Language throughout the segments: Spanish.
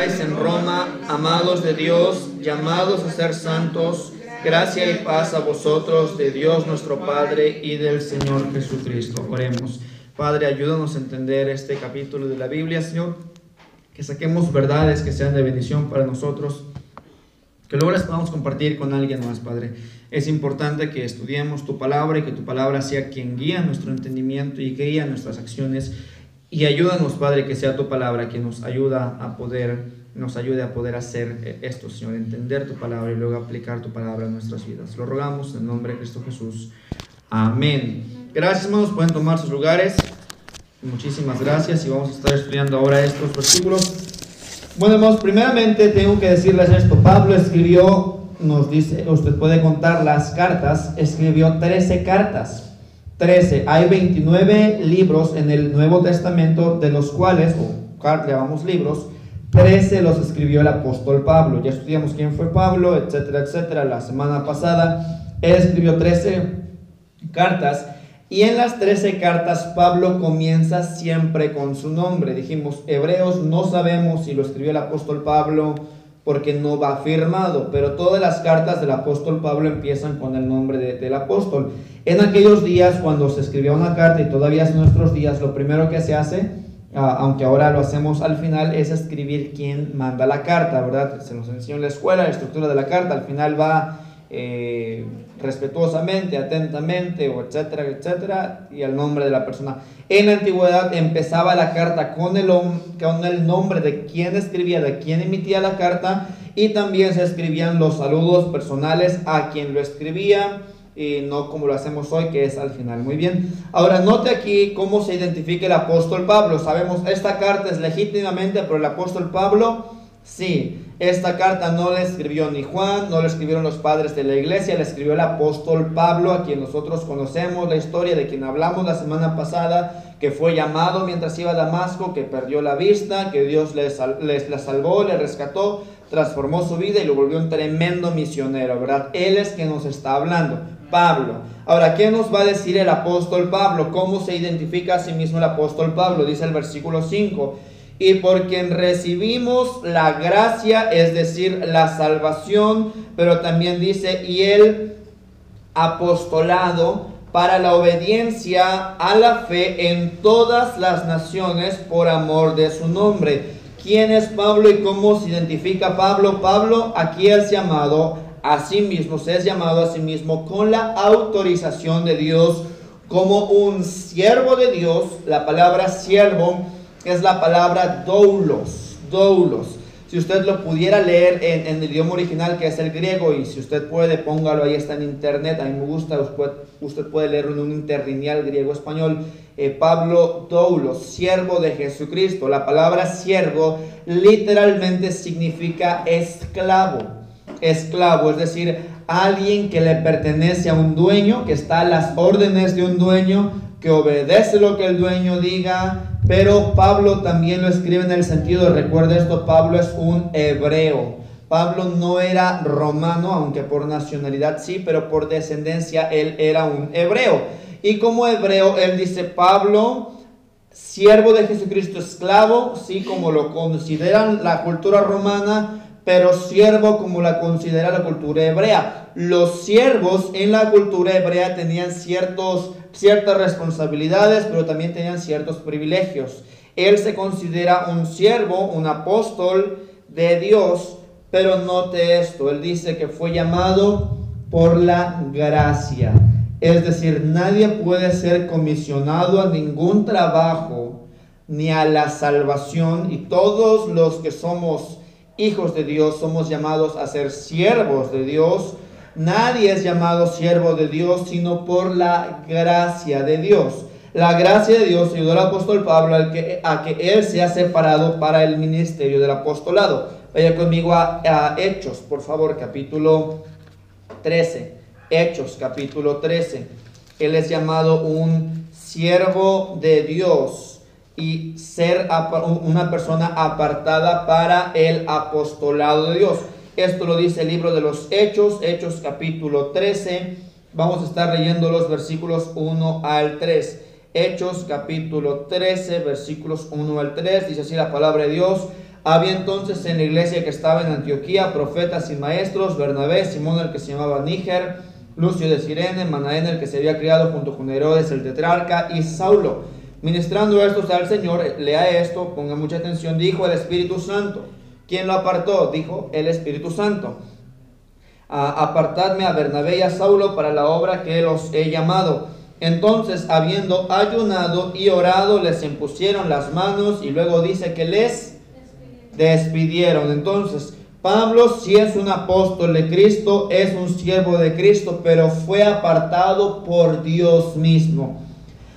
en Roma, amados de Dios, llamados a ser santos, gracia y paz a vosotros, de Dios nuestro Padre y del Señor Jesucristo. Oremos. Padre, ayúdanos a entender este capítulo de la Biblia, Señor, que saquemos verdades que sean de bendición para nosotros, que luego las podamos compartir con alguien más, Padre. Es importante que estudiemos tu palabra y que tu palabra sea quien guía nuestro entendimiento y guía nuestras acciones y ayúdanos, Padre, que sea tu palabra quien nos ayuda a poder, nos ayude a poder hacer esto, Señor, entender tu palabra y luego aplicar tu palabra en nuestras vidas. Lo rogamos en el nombre de Cristo Jesús. Amén. Gracias, hermanos. Pueden tomar sus lugares. Muchísimas gracias y vamos a estar estudiando ahora estos versículos. Bueno, hermanos, primeramente tengo que decirles esto. Pablo escribió, nos dice, usted puede contar las cartas, escribió 13 cartas. 13. Hay 29 libros en el Nuevo Testamento, de los cuales, o llamamos libros, 13 los escribió el apóstol Pablo. Ya estudiamos quién fue Pablo, etcétera, etcétera. La semana pasada, él escribió 13 cartas. Y en las 13 cartas Pablo comienza siempre con su nombre. Dijimos, Hebreos no sabemos si lo escribió el apóstol Pablo porque no va firmado, pero todas las cartas del apóstol Pablo empiezan con el nombre del apóstol. En aquellos días, cuando se escribía una carta y todavía en nuestros días, lo primero que se hace, ah, aunque ahora lo hacemos al final, es escribir quién manda la carta, ¿verdad? Se nos enseñó en la escuela la estructura de la carta, al final va eh, respetuosamente, atentamente, o etcétera, etcétera, y el nombre de la persona. En la antigüedad empezaba la carta con el, con el nombre de quien escribía, de quien emitía la carta, y también se escribían los saludos personales a quien lo escribía y no como lo hacemos hoy, que es al final. Muy bien. Ahora, note aquí cómo se identifica el apóstol Pablo. Sabemos, esta carta es legítimamente por el apóstol Pablo. Sí, esta carta no la escribió ni Juan, no la escribieron los padres de la iglesia, la escribió el apóstol Pablo, a quien nosotros conocemos la historia de quien hablamos la semana pasada, que fue llamado mientras iba a Damasco, que perdió la vista, que Dios les la salvó, le rescató, transformó su vida y lo volvió un tremendo misionero, ¿verdad? Él es quien nos está hablando. Pablo. Ahora, ¿qué nos va a decir el apóstol Pablo? ¿Cómo se identifica a sí mismo el apóstol Pablo? Dice el versículo 5. Y por quien recibimos la gracia, es decir, la salvación, pero también dice, y el apostolado para la obediencia a la fe en todas las naciones por amor de su nombre. ¿Quién es Pablo y cómo se identifica Pablo? Pablo aquí es llamado a sí mismo, se es llamado a sí mismo con la autorización de Dios como un siervo de Dios. La palabra siervo es la palabra doulos, doulos. Si usted lo pudiera leer en, el idioma original, que es el griego, y si usted puede, póngalo, ahí está en internet, a mí me gusta, usted, puede leerlo en un interlineal griego-español. Eh, Pablo Doulos, siervo de Jesucristo. La palabra siervo literalmente significa esclavo esclavo, es decir, alguien que le pertenece a un dueño, que está a las órdenes de un dueño, que obedece lo que el dueño diga, pero Pablo también lo escribe en el sentido, recuerda esto, Pablo es un hebreo. Pablo no era romano, aunque por nacionalidad sí, pero por descendencia él era un hebreo. Y como hebreo, él dice, Pablo, siervo de Jesucristo, esclavo, sí, como lo consideran la cultura romana, pero siervo como la considera la cultura hebrea. Los siervos en la cultura hebrea tenían ciertos, ciertas responsabilidades, pero también tenían ciertos privilegios. Él se considera un siervo, un apóstol de Dios, pero note esto, él dice que fue llamado por la gracia. Es decir, nadie puede ser comisionado a ningún trabajo ni a la salvación y todos los que somos hijos de Dios, somos llamados a ser siervos de Dios. Nadie es llamado siervo de Dios sino por la gracia de Dios. La gracia de Dios ayudó al apóstol Pablo a que, a que él sea separado para el ministerio del apostolado. Vaya conmigo a, a Hechos, por favor, capítulo 13. Hechos, capítulo 13. Él es llamado un siervo de Dios y ser una persona apartada para el apostolado de Dios. Esto lo dice el libro de los Hechos, Hechos capítulo 13. Vamos a estar leyendo los versículos 1 al 3. Hechos capítulo 13, versículos 1 al 3. Dice así la palabra de Dios. Había entonces en la iglesia que estaba en Antioquía profetas y maestros, Bernabé, Simón el que se llamaba Níger, Lucio de Sirene, Manaén el que se había criado junto con Herodes el tetrarca y Saulo. Ministrando estos al Señor, lea esto, ponga mucha atención, dijo el Espíritu Santo. ¿Quién lo apartó? Dijo el Espíritu Santo. apartadme a Bernabé y a Saulo para la obra que los he llamado. Entonces, habiendo ayunado y orado, les impusieron las manos y luego dice que les despidieron. Entonces, Pablo si es un apóstol de Cristo, es un siervo de Cristo, pero fue apartado por Dios mismo.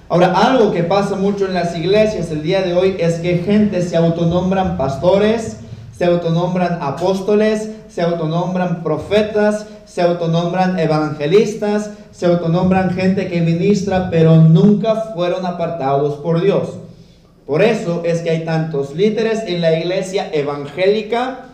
Ahora, algo que pasa mucho en las iglesias el día de hoy es que gente se autonombran pastores, se autonombran apóstoles, se autonombran profetas, se autonombran evangelistas, se autonombran gente que ministra, pero nunca fueron apartados por Dios. Por eso es que hay tantos líderes en la iglesia evangélica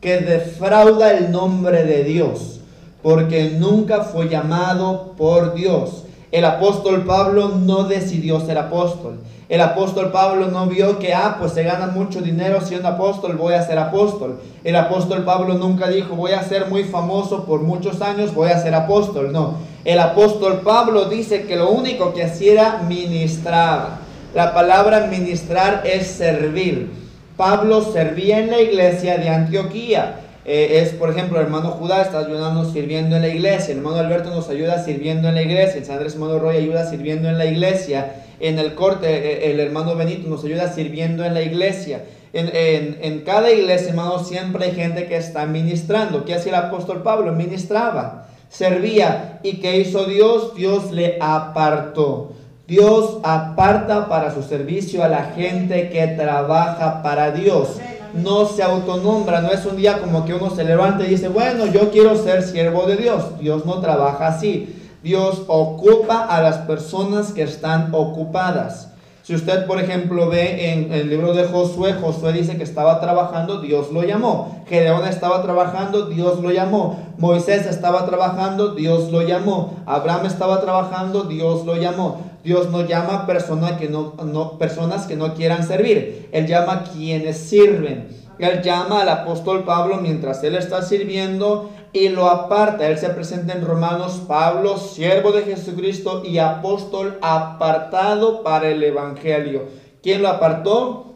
que defrauda el nombre de Dios, porque nunca fue llamado por Dios. El apóstol Pablo no decidió ser apóstol. El apóstol Pablo no vio que, ah, pues se gana mucho dinero siendo apóstol, voy a ser apóstol. El apóstol Pablo nunca dijo, voy a ser muy famoso por muchos años, voy a ser apóstol. No, el apóstol Pablo dice que lo único que hacía era ministraba. La palabra ministrar es servir. Pablo servía en la iglesia de Antioquía. Eh, es, por ejemplo, el hermano Judá está ayudando sirviendo en la iglesia. El hermano Alberto nos ayuda sirviendo en la iglesia. El San Andrés hermano Roy ayuda sirviendo en la iglesia. En el corte, eh, el hermano Benito nos ayuda sirviendo en la iglesia. En, en, cada iglesia, hermano, siempre hay gente que está ministrando. ¿Qué hacía el apóstol Pablo? Ministraba, servía. ¿Y qué hizo Dios? Dios le apartó. Dios aparta para su servicio a la gente que trabaja para Dios. No se autonombra, no es un día como que uno se levanta y dice, bueno, yo quiero ser siervo de Dios. Dios no trabaja así. Dios ocupa a las personas que están ocupadas. Si usted, por ejemplo, ve en el libro de Josué, Josué dice que estaba trabajando, Dios lo llamó. Gedeón estaba trabajando, Dios lo llamó. Moisés estaba trabajando, Dios lo llamó. Abraham estaba trabajando, Dios lo llamó. Dios no llama personas que no, no, personas que no quieran servir. Él llama a quienes sirven. Él llama al apóstol Pablo mientras él está sirviendo y lo aparta. Él se presenta en Romanos, Pablo, siervo de Jesucristo y apóstol apartado para el Evangelio. ¿Quién lo apartó?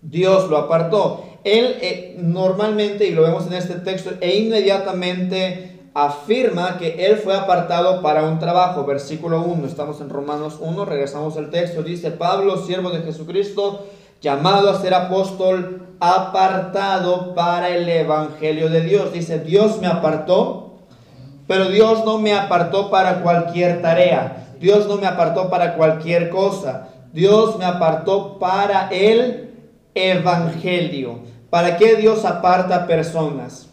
Dios lo apartó. Él eh, normalmente, y lo vemos en este texto, e inmediatamente afirma que él fue apartado para un trabajo. Versículo 1, estamos en Romanos 1, regresamos al texto, dice Pablo, siervo de Jesucristo, llamado a ser apóstol, apartado para el Evangelio de Dios. Dice, Dios me apartó, pero Dios no me apartó para cualquier tarea. Dios no me apartó para cualquier cosa. Dios me apartó para el Evangelio. ¿Para qué Dios aparta personas?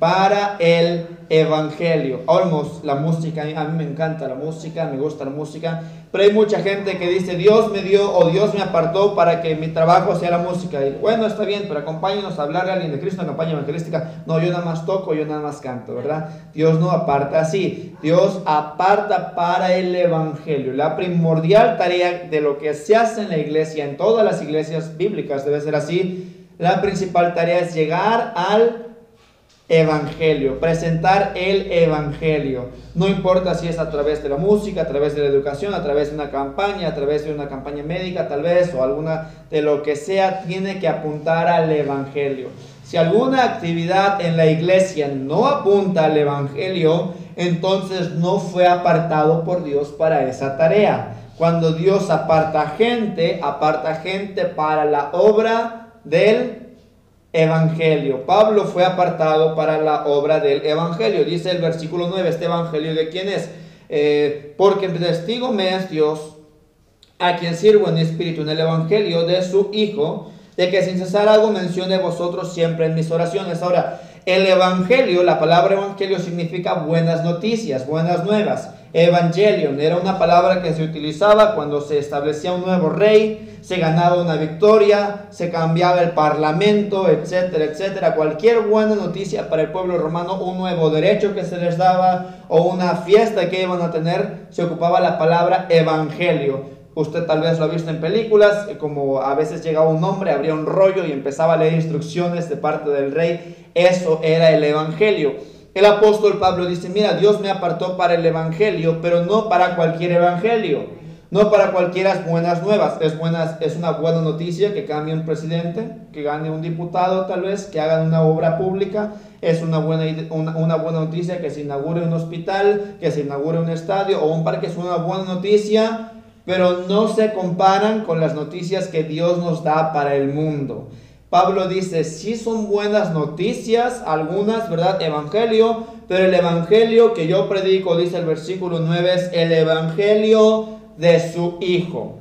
Para el evangelio. Olmos, la música, a mí me encanta la música, me gusta la música, pero hay mucha gente que dice, Dios me dio o Dios me apartó para que mi trabajo sea la música. Y bueno, está bien, pero acompáñenos a hablar a alguien de Cristo en campaña evangelística. No, yo nada más toco, yo nada más canto, ¿verdad? Dios no aparta así. Dios aparta para el evangelio. La primordial tarea de lo que se hace en la iglesia, en todas las iglesias bíblicas debe ser así. La principal tarea es llegar al evangelio, presentar el evangelio. No importa si es a través de la música, a través de la educación, a través de una campaña, a través de una campaña médica tal vez, o alguna de lo que sea, tiene que apuntar al evangelio. Si alguna actividad en la iglesia no apunta al evangelio, entonces no fue apartado por Dios para esa tarea. Cuando Dios aparta gente, aparta gente para la obra del evangelio. Pablo fue apartado para la obra del evangelio. Dice el versículo 9, este evangelio de quién es? Eh, porque testigo me es Dios, a quien sirvo en espíritu en el evangelio de su Hijo, de que sin cesar hago mención de vosotros siempre en mis oraciones. Ahora, el evangelio, la palabra evangelio significa buenas noticias, buenas nuevas. Evangelion era una palabra que se utilizaba cuando se establecía un nuevo rey, se ganaba una victoria, se cambiaba el parlamento, etcétera, etcétera. Cualquier buena noticia para el pueblo romano, un nuevo derecho que se les daba o una fiesta que iban a tener, se ocupaba la palabra evangelio. Usted tal vez lo ha visto en películas, como a veces llegaba un hombre, abría un rollo y empezaba a leer instrucciones de parte del rey. Eso era el Evangelio. El apóstol Pablo dice, mira, Dios me apartó para el Evangelio, pero no para cualquier Evangelio. No para cualquiera buenas nuevas. Es, buenas, es una buena noticia que cambie un presidente, que gane un diputado tal vez, que hagan una obra pública. Es una buena, una, una buena noticia que se inaugure un hospital, que se inaugure un estadio o un parque. Es una buena noticia pero no se comparan con las noticias que Dios nos da para el mundo. Pablo dice, sí son buenas noticias, algunas, ¿verdad? Evangelio, pero el Evangelio que yo predico, dice el versículo 9, es el Evangelio de su Hijo.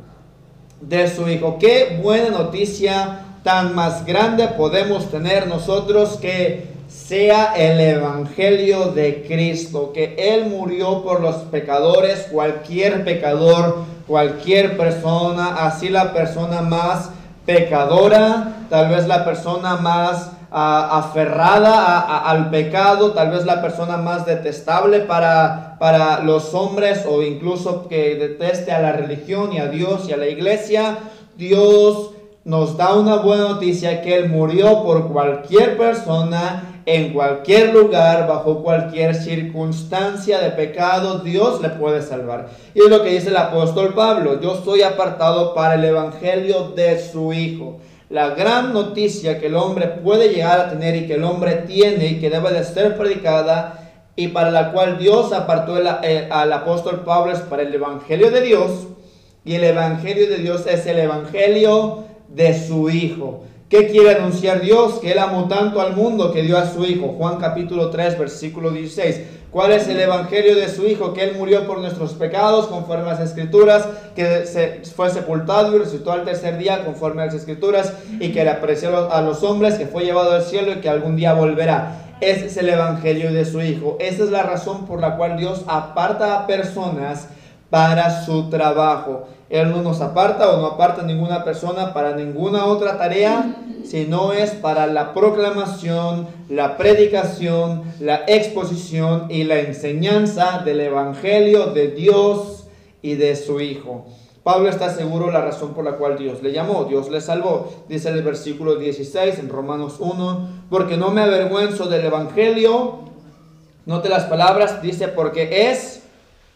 De su Hijo. Qué buena noticia tan más grande podemos tener nosotros que sea el Evangelio de Cristo, que Él murió por los pecadores, cualquier pecador cualquier persona, así la persona más pecadora, tal vez la persona más ah, aferrada al pecado, tal vez la persona más detestable para, para los hombres o incluso que deteste a la religión y a Dios y a la iglesia, Dios nos da una buena noticia que Él murió por cualquier persona en cualquier lugar, bajo cualquier circunstancia de pecado, Dios le puede salvar. Y es lo que dice el apóstol Pablo, yo soy apartado para el Evangelio de su Hijo. La gran noticia que el hombre puede llegar a tener y que el hombre tiene y que debe de ser predicada y para la cual Dios apartó eh, al apóstol Pablo es para el Evangelio de Dios. Y el Evangelio de Dios es el Evangelio de su Hijo. ¿Qué quiere anunciar Dios? Que Él amó tanto al mundo que dio a su Hijo. Juan capítulo 3, versículo 16. ¿Cuál es el evangelio de su Hijo? Que Él murió por nuestros pecados conforme a las escrituras, que se, fue sepultado y resucitó al tercer día conforme a las escrituras y que le apreció a los hombres, que fue llevado al cielo y que algún día volverá. Ese es el evangelio de su Hijo. Esa es la razón por la cual Dios aparta a personas para su trabajo. Él no nos aparta o no aparta ninguna persona para ninguna otra tarea, sino es para la proclamación, la predicación, la exposición y la enseñanza del Evangelio de Dios y de su Hijo. Pablo está seguro la razón por la cual Dios le llamó, Dios le salvó. Dice el versículo 16 en Romanos 1, porque no me avergüenzo del Evangelio. Note las palabras, dice, porque es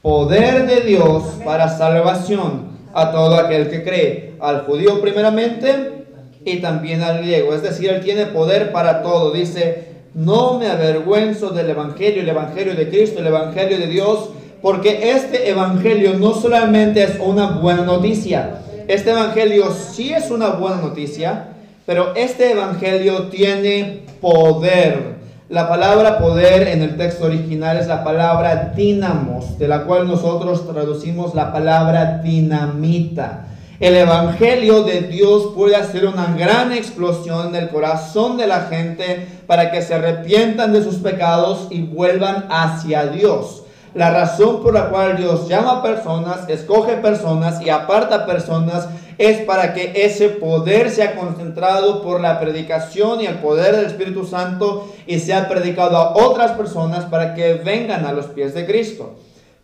poder de Dios para salvación a todo aquel que cree, al judío primeramente y también al griego. Es decir, Él tiene poder para todo. Dice, no me avergüenzo del Evangelio, el Evangelio de Cristo, el Evangelio de Dios, porque este Evangelio no solamente es una buena noticia, este Evangelio sí es una buena noticia, pero este Evangelio tiene poder. La palabra poder en el texto original es la palabra dinamos, de la cual nosotros traducimos la palabra dinamita. El Evangelio de Dios puede hacer una gran explosión en el corazón de la gente para que se arrepientan de sus pecados y vuelvan hacia Dios. La razón por la cual Dios llama a personas, escoge personas y aparta personas es para que ese poder sea concentrado por la predicación y el poder del Espíritu Santo y sea predicado a otras personas para que vengan a los pies de Cristo.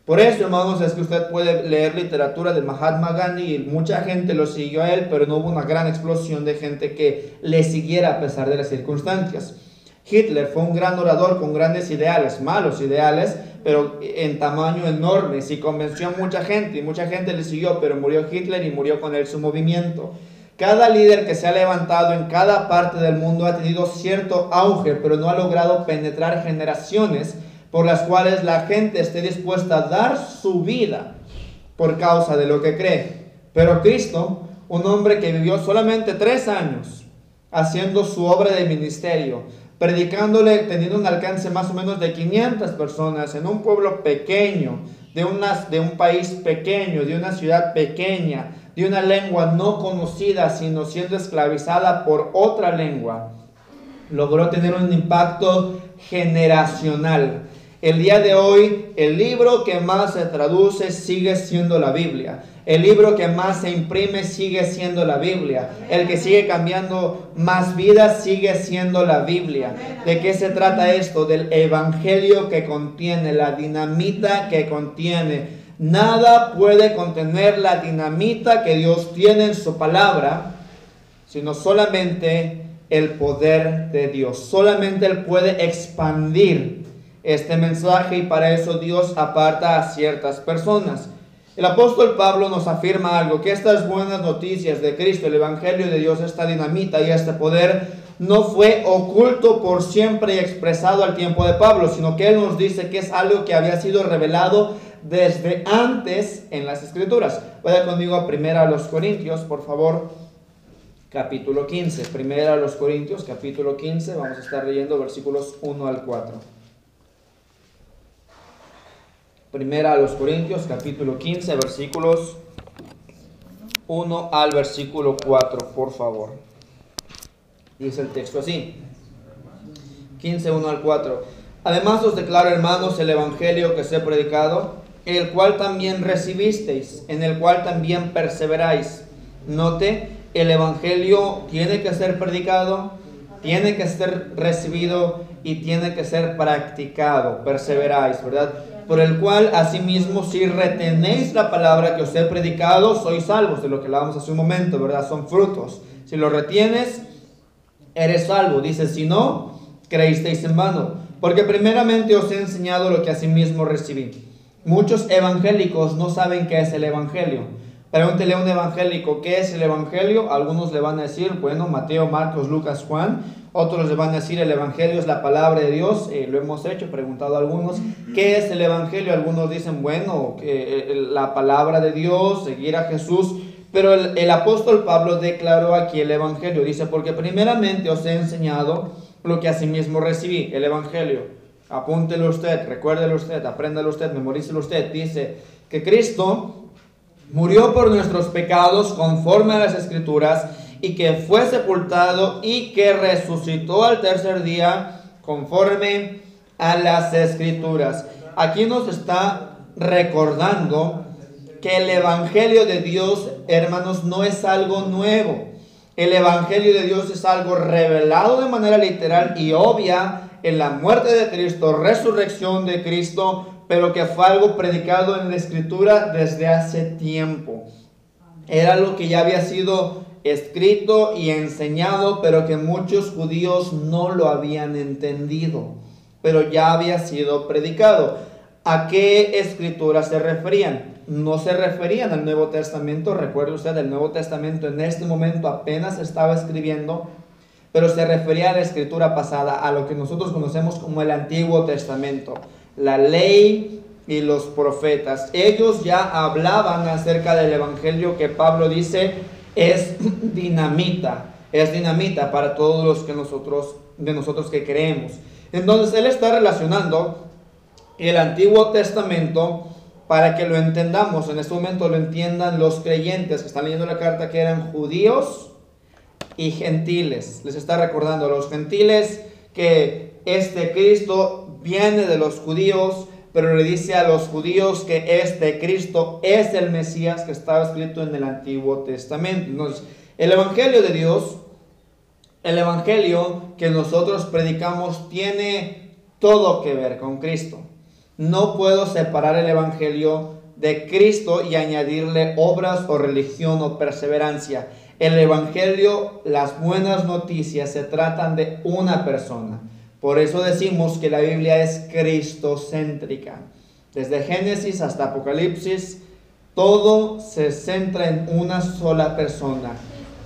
Por eso, hermanos, es que usted puede leer literatura de Mahatma Gandhi y mucha gente lo siguió a él, pero no hubo una gran explosión de gente que le siguiera a pesar de las circunstancias. Hitler fue un gran orador con grandes ideales, malos ideales, pero en tamaño enorme. Sí convenció a mucha gente y mucha gente le siguió, pero murió Hitler y murió con él su movimiento. Cada líder que se ha levantado en cada parte del mundo ha tenido cierto auge, pero no ha logrado penetrar generaciones por las cuales la gente esté dispuesta a dar su vida por causa de lo que cree. Pero Cristo, un hombre que vivió solamente tres años haciendo su obra de ministerio, predicándole, teniendo un alcance más o menos de 500 personas en un pueblo pequeño, de, de un país pequeño, de una ciudad pequeña, de una lengua no conocida, sino siendo esclavizada por otra lengua, logró tener un impacto generacional. El día de hoy, el libro que más se traduce sigue siendo la Biblia. El libro que más se imprime sigue siendo la Biblia. El que sigue cambiando más vidas sigue siendo la Biblia. ¿De qué se trata esto? Del evangelio que contiene, la dinamita que contiene Nada puede contener la dinamita que Dios tiene en su palabra, sino solamente el poder de Dios. Solamente Él puede expandir este mensaje y para eso Dios aparta a ciertas personas. El apóstol Pablo nos afirma algo, que estas buenas noticias de Cristo, el Evangelio de Dios, esta dinamita y este poder, no fue oculto por siempre y expresado al tiempo de Pablo, sino que él nos dice que es algo que había sido revelado desde antes en las escrituras. Vaya conmigo a primera a los Corintios, por favor, capítulo 15. Primera a los Corintios, capítulo 15, vamos a estar leyendo versículos 1 al 4. Primera a los Corintios, capítulo 15, versículos 1 al versículo 4, por favor. Dice el texto así. 15, 1 al 4. Además os declaro, hermanos, el Evangelio que os he predicado, el cual también recibisteis, en el cual también perseveráis. Note, el Evangelio tiene que ser predicado, tiene que ser recibido y tiene que ser practicado. Perseveráis, ¿verdad? Por el cual asimismo si retenéis la palabra que os he predicado, sois salvos, de lo que hablábamos hace un momento, ¿verdad? Son frutos. Si lo retienes, eres salvo. Dice, si no, creísteis en vano. Porque primeramente os he enseñado lo que asimismo recibí. Muchos evangélicos no saben qué es el evangelio. Pregúntele a un evangélico qué es el evangelio. Algunos le van a decir, bueno, Mateo, Marcos, Lucas, Juan. Otros le van a decir el Evangelio es la palabra de Dios, eh, lo hemos hecho, preguntado a algunos, ¿qué es el Evangelio? Algunos dicen, bueno, eh, la palabra de Dios, seguir a Jesús, pero el, el, apóstol Pablo declaró aquí el Evangelio, dice, porque primeramente os he enseñado lo que asimismo recibí, el Evangelio. Apúntelo usted, recuérdelo usted, apréndalo usted, memorícelo usted. Dice que Cristo murió por nuestros pecados conforme a las Escrituras y que fue sepultado y que resucitó al tercer día conforme a las escrituras. Aquí nos está recordando que el Evangelio de Dios, hermanos, no es algo nuevo. El Evangelio de Dios es algo revelado de manera literal y obvia en la muerte de Cristo, resurrección de Cristo, pero que fue algo predicado en la Escritura desde hace tiempo. Era lo que ya había sido escrito y enseñado, pero que muchos judíos no lo habían entendido, pero ya había sido predicado. ¿A qué escrituras se referían? No se referían al Nuevo Testamento, recuerde usted, el Nuevo Testamento en este momento apenas estaba escribiendo, pero se refería a la escritura pasada, a lo que nosotros conocemos como el Antiguo Testamento, la ley y los profetas. Ellos ya hablaban acerca del Evangelio que Pablo dice es dinamita, es dinamita para todos los que nosotros, de nosotros que creemos. Entonces él está relacionando el Antiguo Testamento para que lo entendamos. En este momento lo entiendan los creyentes que están leyendo la carta que eran judíos y gentiles. Les está recordando a los gentiles que este Cristo viene de los judíos, pero le dice a los judíos que este Cristo es el Mesías que estaba escrito en el Antiguo Testamento. Entonces, el Evangelio de Dios, el Evangelio que nosotros predicamos tiene todo que ver con Cristo. No puedo separar el Evangelio de Cristo y añadirle obras o religión o perseverancia. El Evangelio, las buenas noticias se tratan de una persona. Por eso decimos que la Biblia es cristocéntrica. Desde Génesis hasta Apocalipsis, todo se centra en una sola persona,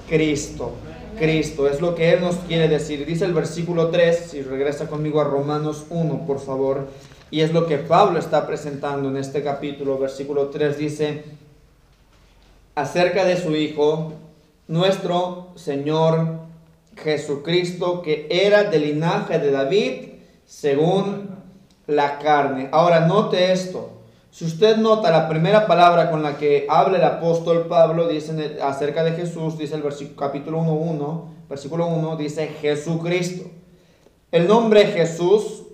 Cristo. Cristo, es lo que Él nos quiere decir. Dice el versículo 3, si regresa conmigo a Romanos 1, por favor, y es lo que Pablo está presentando en este capítulo. Versículo 3 dice, acerca de su Hijo, nuestro Señor Jesucristo que era del linaje de David según la carne. Ahora note esto. Si usted nota la primera palabra con la que habla el apóstol Pablo dice acerca de Jesús, dice el versículo, capítulo 1, versículo 1, dice Jesucristo. El nombre Jesús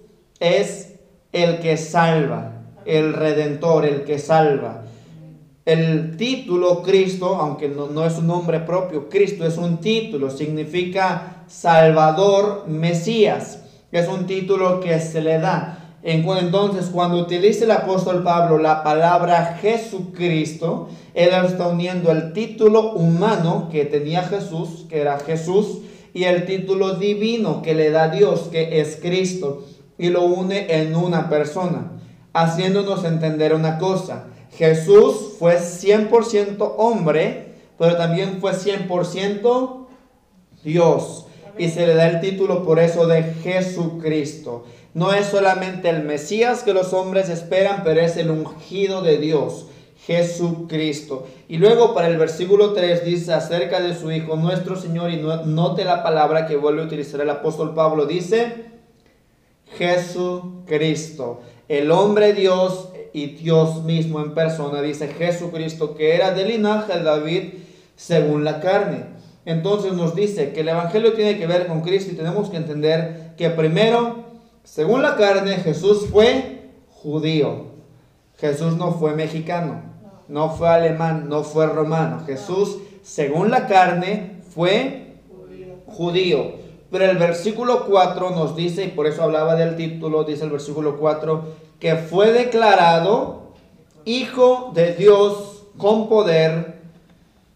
es el que salva, el redentor, el que salva. El título Cristo, aunque no, es un nombre propio, Cristo es un título, significa Salvador, Mesías. Es un título que se le da. Entonces, cuando utiliza el apóstol Pablo la palabra Jesucristo, él está uniendo el título humano que tenía Jesús, que era Jesús, y el título divino que le da Dios, que es Cristo, y lo une en una persona, haciéndonos entender una cosa. Jesús fue 100% hombre, pero también fue 100% Dios. Y se le da el título por eso de Jesucristo. No es solamente el Mesías que los hombres esperan, pero es el ungido de Dios, Jesucristo. Y luego para el versículo 3 dice acerca de su Hijo nuestro Señor, y note la palabra que vuelve a utilizar el apóstol Pablo, dice Jesucristo, el hombre Dios y Dios mismo en persona, dice Jesucristo, que era del linaje de David según la carne. Entonces nos dice que el Evangelio tiene que ver con Cristo y tenemos que entender que primero según la carne, Jesús fue judío. Jesús no fue mexicano, no fue alemán, no fue romano. Jesús, según la carne, fue judío. Pero el versículo 4 nos dice, y por eso hablaba del título, dice el versículo 4, que fue declarado Hijo de Dios con poder,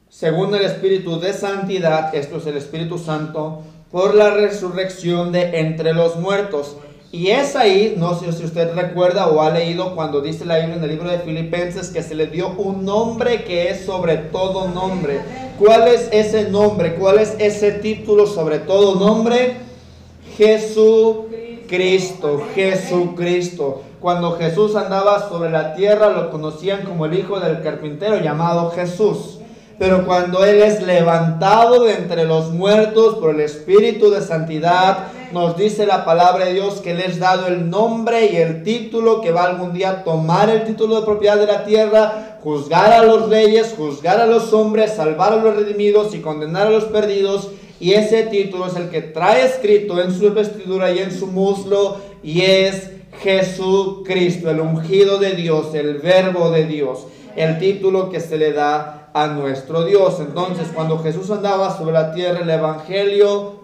según el Espíritu de Santidad, esto es el Espíritu Santo, por la resurrección de entre los muertos. Y es ahí, no sé si usted recuerda o ha leído cuando dice la Biblia en el libro de Filipenses que se le dio un nombre que es sobre todo nombre. ¿Cuál es ese nombre? ¿Cuál es ese título sobre todo nombre? Jesucristo, Jesucristo. Cuando Jesús andaba sobre la tierra lo conocían como el hijo del carpintero llamado Jesús. Pero cuando Él es levantado de entre los muertos por el Espíritu de Santidad, nos dice la palabra de Dios que le es dado el nombre y el título que va algún día a tomar el título de propiedad de la tierra, juzgar a los reyes, juzgar a los hombres, salvar a los redimidos y condenar a los perdidos. Y ese título es el que trae escrito en su vestidura y en su muslo y es Jesucristo, el ungido de Dios, el verbo de Dios, el título que se le da a nuestro Dios. Entonces, cuando Jesús andaba sobre la tierra, el Evangelio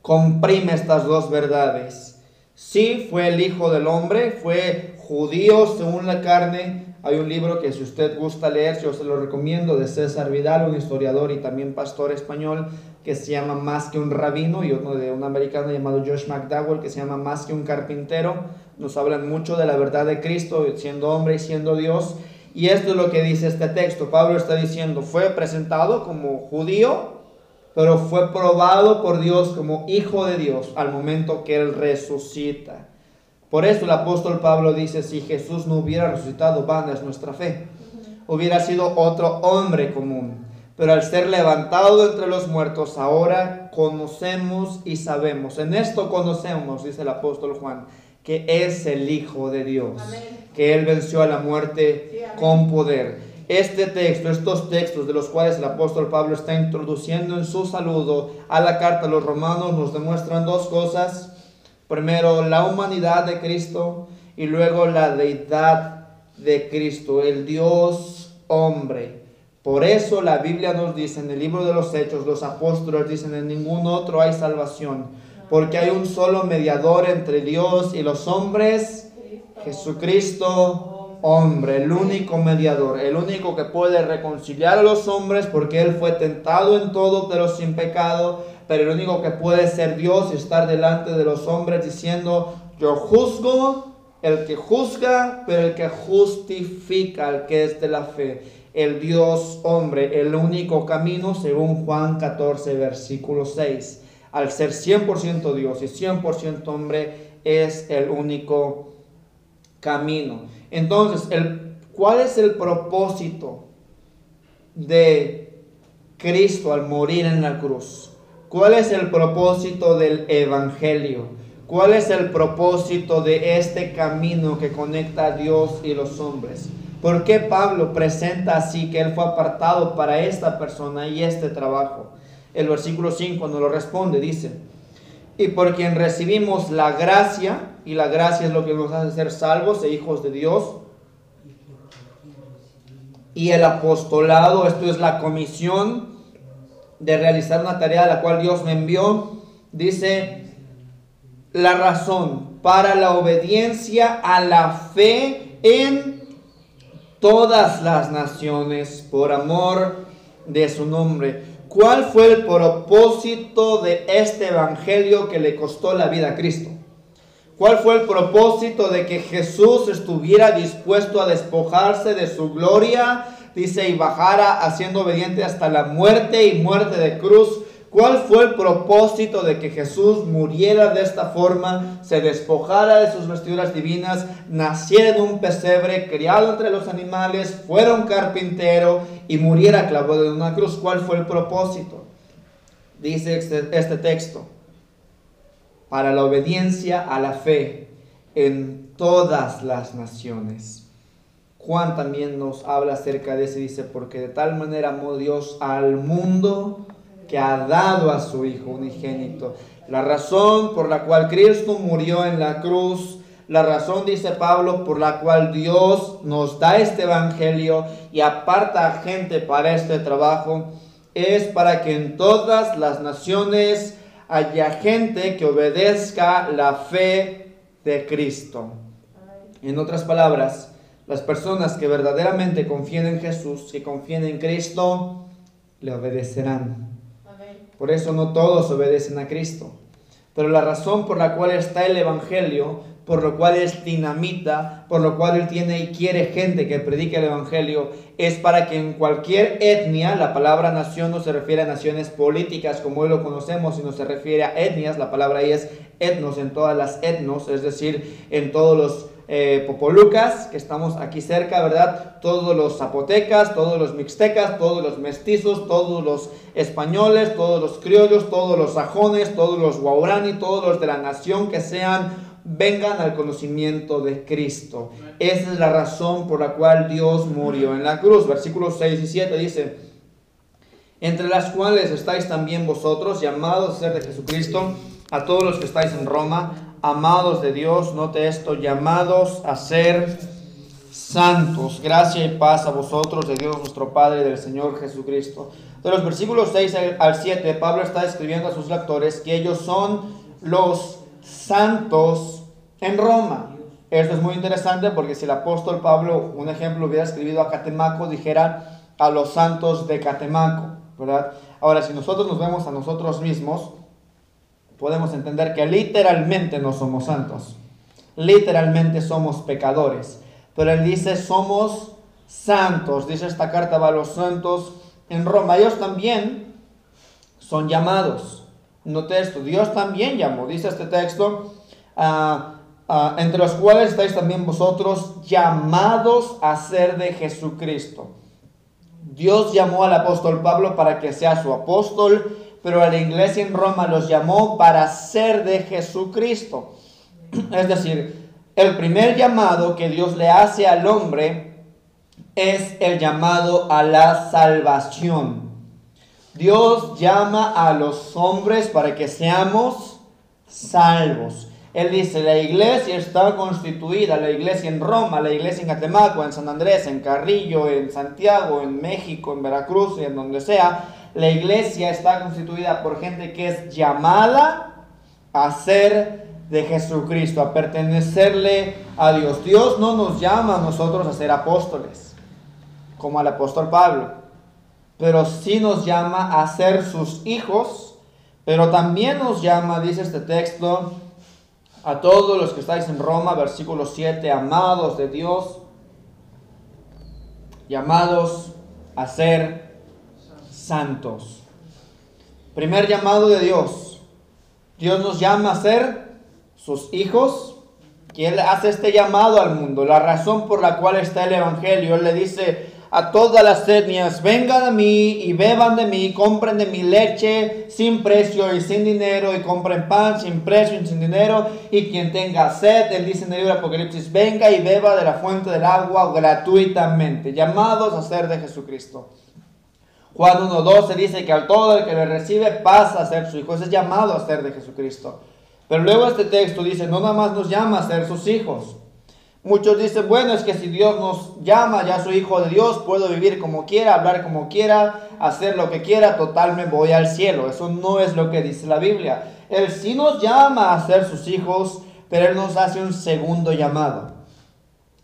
comprime estas dos verdades. Sí, fue el Hijo del Hombre, fue judío según la carne. Hay un libro que si usted gusta leer, yo se lo recomiendo, de César Vidal, un historiador y también pastor español, que se llama Más que un rabino, y uno de un americano llamado Josh McDowell, que se llama Más que un carpintero. Nos hablan mucho de la verdad de Cristo, siendo hombre y siendo Dios. Y esto es lo que dice este texto. Pablo está diciendo, fue presentado como judío, pero fue probado por Dios como hijo de Dios al momento que él resucita. Por eso el apóstol Pablo dice, si Jesús no hubiera resucitado, vana es nuestra fe. Hubiera sido otro hombre común. Pero al ser levantado entre los muertos, ahora conocemos y sabemos. En esto conocemos, dice el apóstol Juan, que es el Hijo de Dios. Que Él venció a la muerte con poder. Este texto, estos textos de los cuales el apóstol Pablo está introduciendo en su saludo a la carta a los romanos nos demuestran dos cosas. Primero, la humanidad de Cristo y luego la deidad de Cristo, el Dios hombre. Por eso la Biblia nos dice en el libro de los Hechos, los apóstoles dicen, en ningún otro hay salvación, porque hay un solo mediador entre Dios y los hombres, Jesucristo hombre, el único mediador, el único que puede reconciliar a los hombres porque Él fue tentado en todo pero sin pecado, pero el único que puede ser Dios y estar delante de los hombres diciendo, yo juzgo, el que juzga, pero el que justifica, el que es de la fe, el Dios hombre, el único camino según Juan 14, versículo 6. Al ser 100% Dios y 100% hombre, es el único camino. Entonces, el, ¿cuál es el propósito de Cristo al morir en la cruz? ¿Cuál es el propósito del Evangelio? ¿Cuál es el propósito de este camino que conecta a Dios y los hombres? ¿Por qué Pablo presenta así que él fue apartado para esta persona y este trabajo? El versículo 5 nos lo responde, dice, y por quien recibimos la gracia, y la gracia es lo que nos hace ser salvos e hijos de Dios, y el apostolado, esto es la comisión de realizar una tarea a la cual Dios me envió, dice, la razón para la obediencia a la fe en todas las naciones por amor de su nombre. ¿Cuál fue el propósito de este evangelio que le costó la vida a Cristo? ¿Cuál fue el propósito de que Jesús estuviera dispuesto a despojarse de su gloria? Dice, y bajara haciendo obediente hasta la muerte y muerte de cruz ¿Cuál fue el propósito de que Jesús muriera de esta forma, se despojara de sus vestiduras divinas, naciera en un pesebre, criado entre los animales, fuera un carpintero y muriera clavado en una cruz? ¿Cuál fue el propósito? Dice este, este texto, para la obediencia a la fe en todas las naciones. Juan también nos habla acerca de eso y dice, porque de tal manera amó Dios al mundo que ha dado a su Hijo unigénito. La razón por la cual Cristo murió en la cruz, la razón, dice Pablo, por la cual Dios nos da este Evangelio y aparta a gente para este trabajo, es para que en todas las naciones haya gente que obedezca la fe de Cristo. En otras palabras, las personas que verdaderamente confíen en Jesús, que confíen en Cristo, le obedecerán. Por eso no todos obedecen a Cristo. Pero la razón por la cual está el Evangelio, por lo cual es dinamita, por lo cual Él tiene y quiere gente que predique el Evangelio, es para que en cualquier etnia, la palabra nación no se refiere a naciones políticas como hoy lo conocemos, sino se refiere a etnias, la palabra ahí es etnos, en todas las etnos, es decir, en todos los eh, popolucas, que estamos aquí cerca, ¿verdad? Todos los zapotecas, todos los mixtecas, todos los mestizos, todos los españoles, todos los criollos, todos los sajones, todos los guaurani, todos los de la nación que sean, vengan al conocimiento de Cristo. Esa es la razón por la cual Dios murió en la cruz. Versículos 6 y 7 dice, entre las cuales estáis también vosotros, llamados ser de Jesucristo, a todos los que estáis en Roma, amados de Dios, note esto, llamados a ser santos. Gracia y paz a vosotros, de Dios nuestro Padre y del Señor Jesucristo. De los versículos 6 al 7, Pablo está escribiendo a sus lectores que ellos son los santos en Roma. Esto es muy interesante porque si el apóstol Pablo, un ejemplo, hubiera escribido a Catemaco, dijera a los santos de Catemaco, ¿verdad? Ahora, si nosotros nos vemos a nosotros mismos, podemos entender que literalmente no somos santos. Literalmente somos pecadores. Pero él dice, somos santos. Dice esta carta va a los santos en Roma. Ellos también son llamados. Note esto, Dios también llamó. Dice este texto, ah, ah, entre los cuales estáis también vosotros llamados a ser de Jesucristo. Dios llamó al apóstol Pablo para que sea su apóstol pero a la iglesia en Roma los llamó para ser de Jesucristo. Es decir, el primer llamado que Dios le hace al hombre es el llamado a la salvación. Dios llama a los hombres para que seamos salvos. Él dice, la iglesia está constituida, la iglesia en Roma, la iglesia en Catemaco, en San Andrés, en Carrillo, en Santiago, en México, en Veracruz en donde sea, la iglesia está constituida por gente que es llamada a ser de Jesucristo, a pertenecerle a Dios. Dios no nos llama a nosotros a ser apóstoles, como al apóstol Pablo, pero sí nos llama a ser sus hijos, pero también nos llama, dice este texto, a todos los que estáis en Roma, versículo 7, amados de Dios, llamados a ser santos. Primer llamado de Dios. Dios nos llama a ser sus hijos, Él hace este llamado al mundo. La razón por la cual está el Evangelio, Él le dice a todas las etnias, vengan a mí y beban de mí, compren de mi leche sin precio y sin dinero, y compren pan sin precio y sin dinero, y quien tenga sed, Él dice en el libro Apocalipsis, venga y beba de la fuente del agua gratuitamente, llamados a ser de Jesucristo. Juan 1.12 dice que al todo el que le recibe pasa a ser su hijo. es llamado a ser de Jesucristo. Pero luego este texto dice, no nada más nos llama a ser sus hijos. Muchos dicen, bueno, es que si Dios nos llama, ya soy hijo de Dios, puedo vivir como quiera, hablar como quiera, hacer lo que quiera, total me voy al cielo. Eso no es lo que dice la Biblia. Él sí nos llama a ser sus hijos, pero Él nos hace un segundo llamado.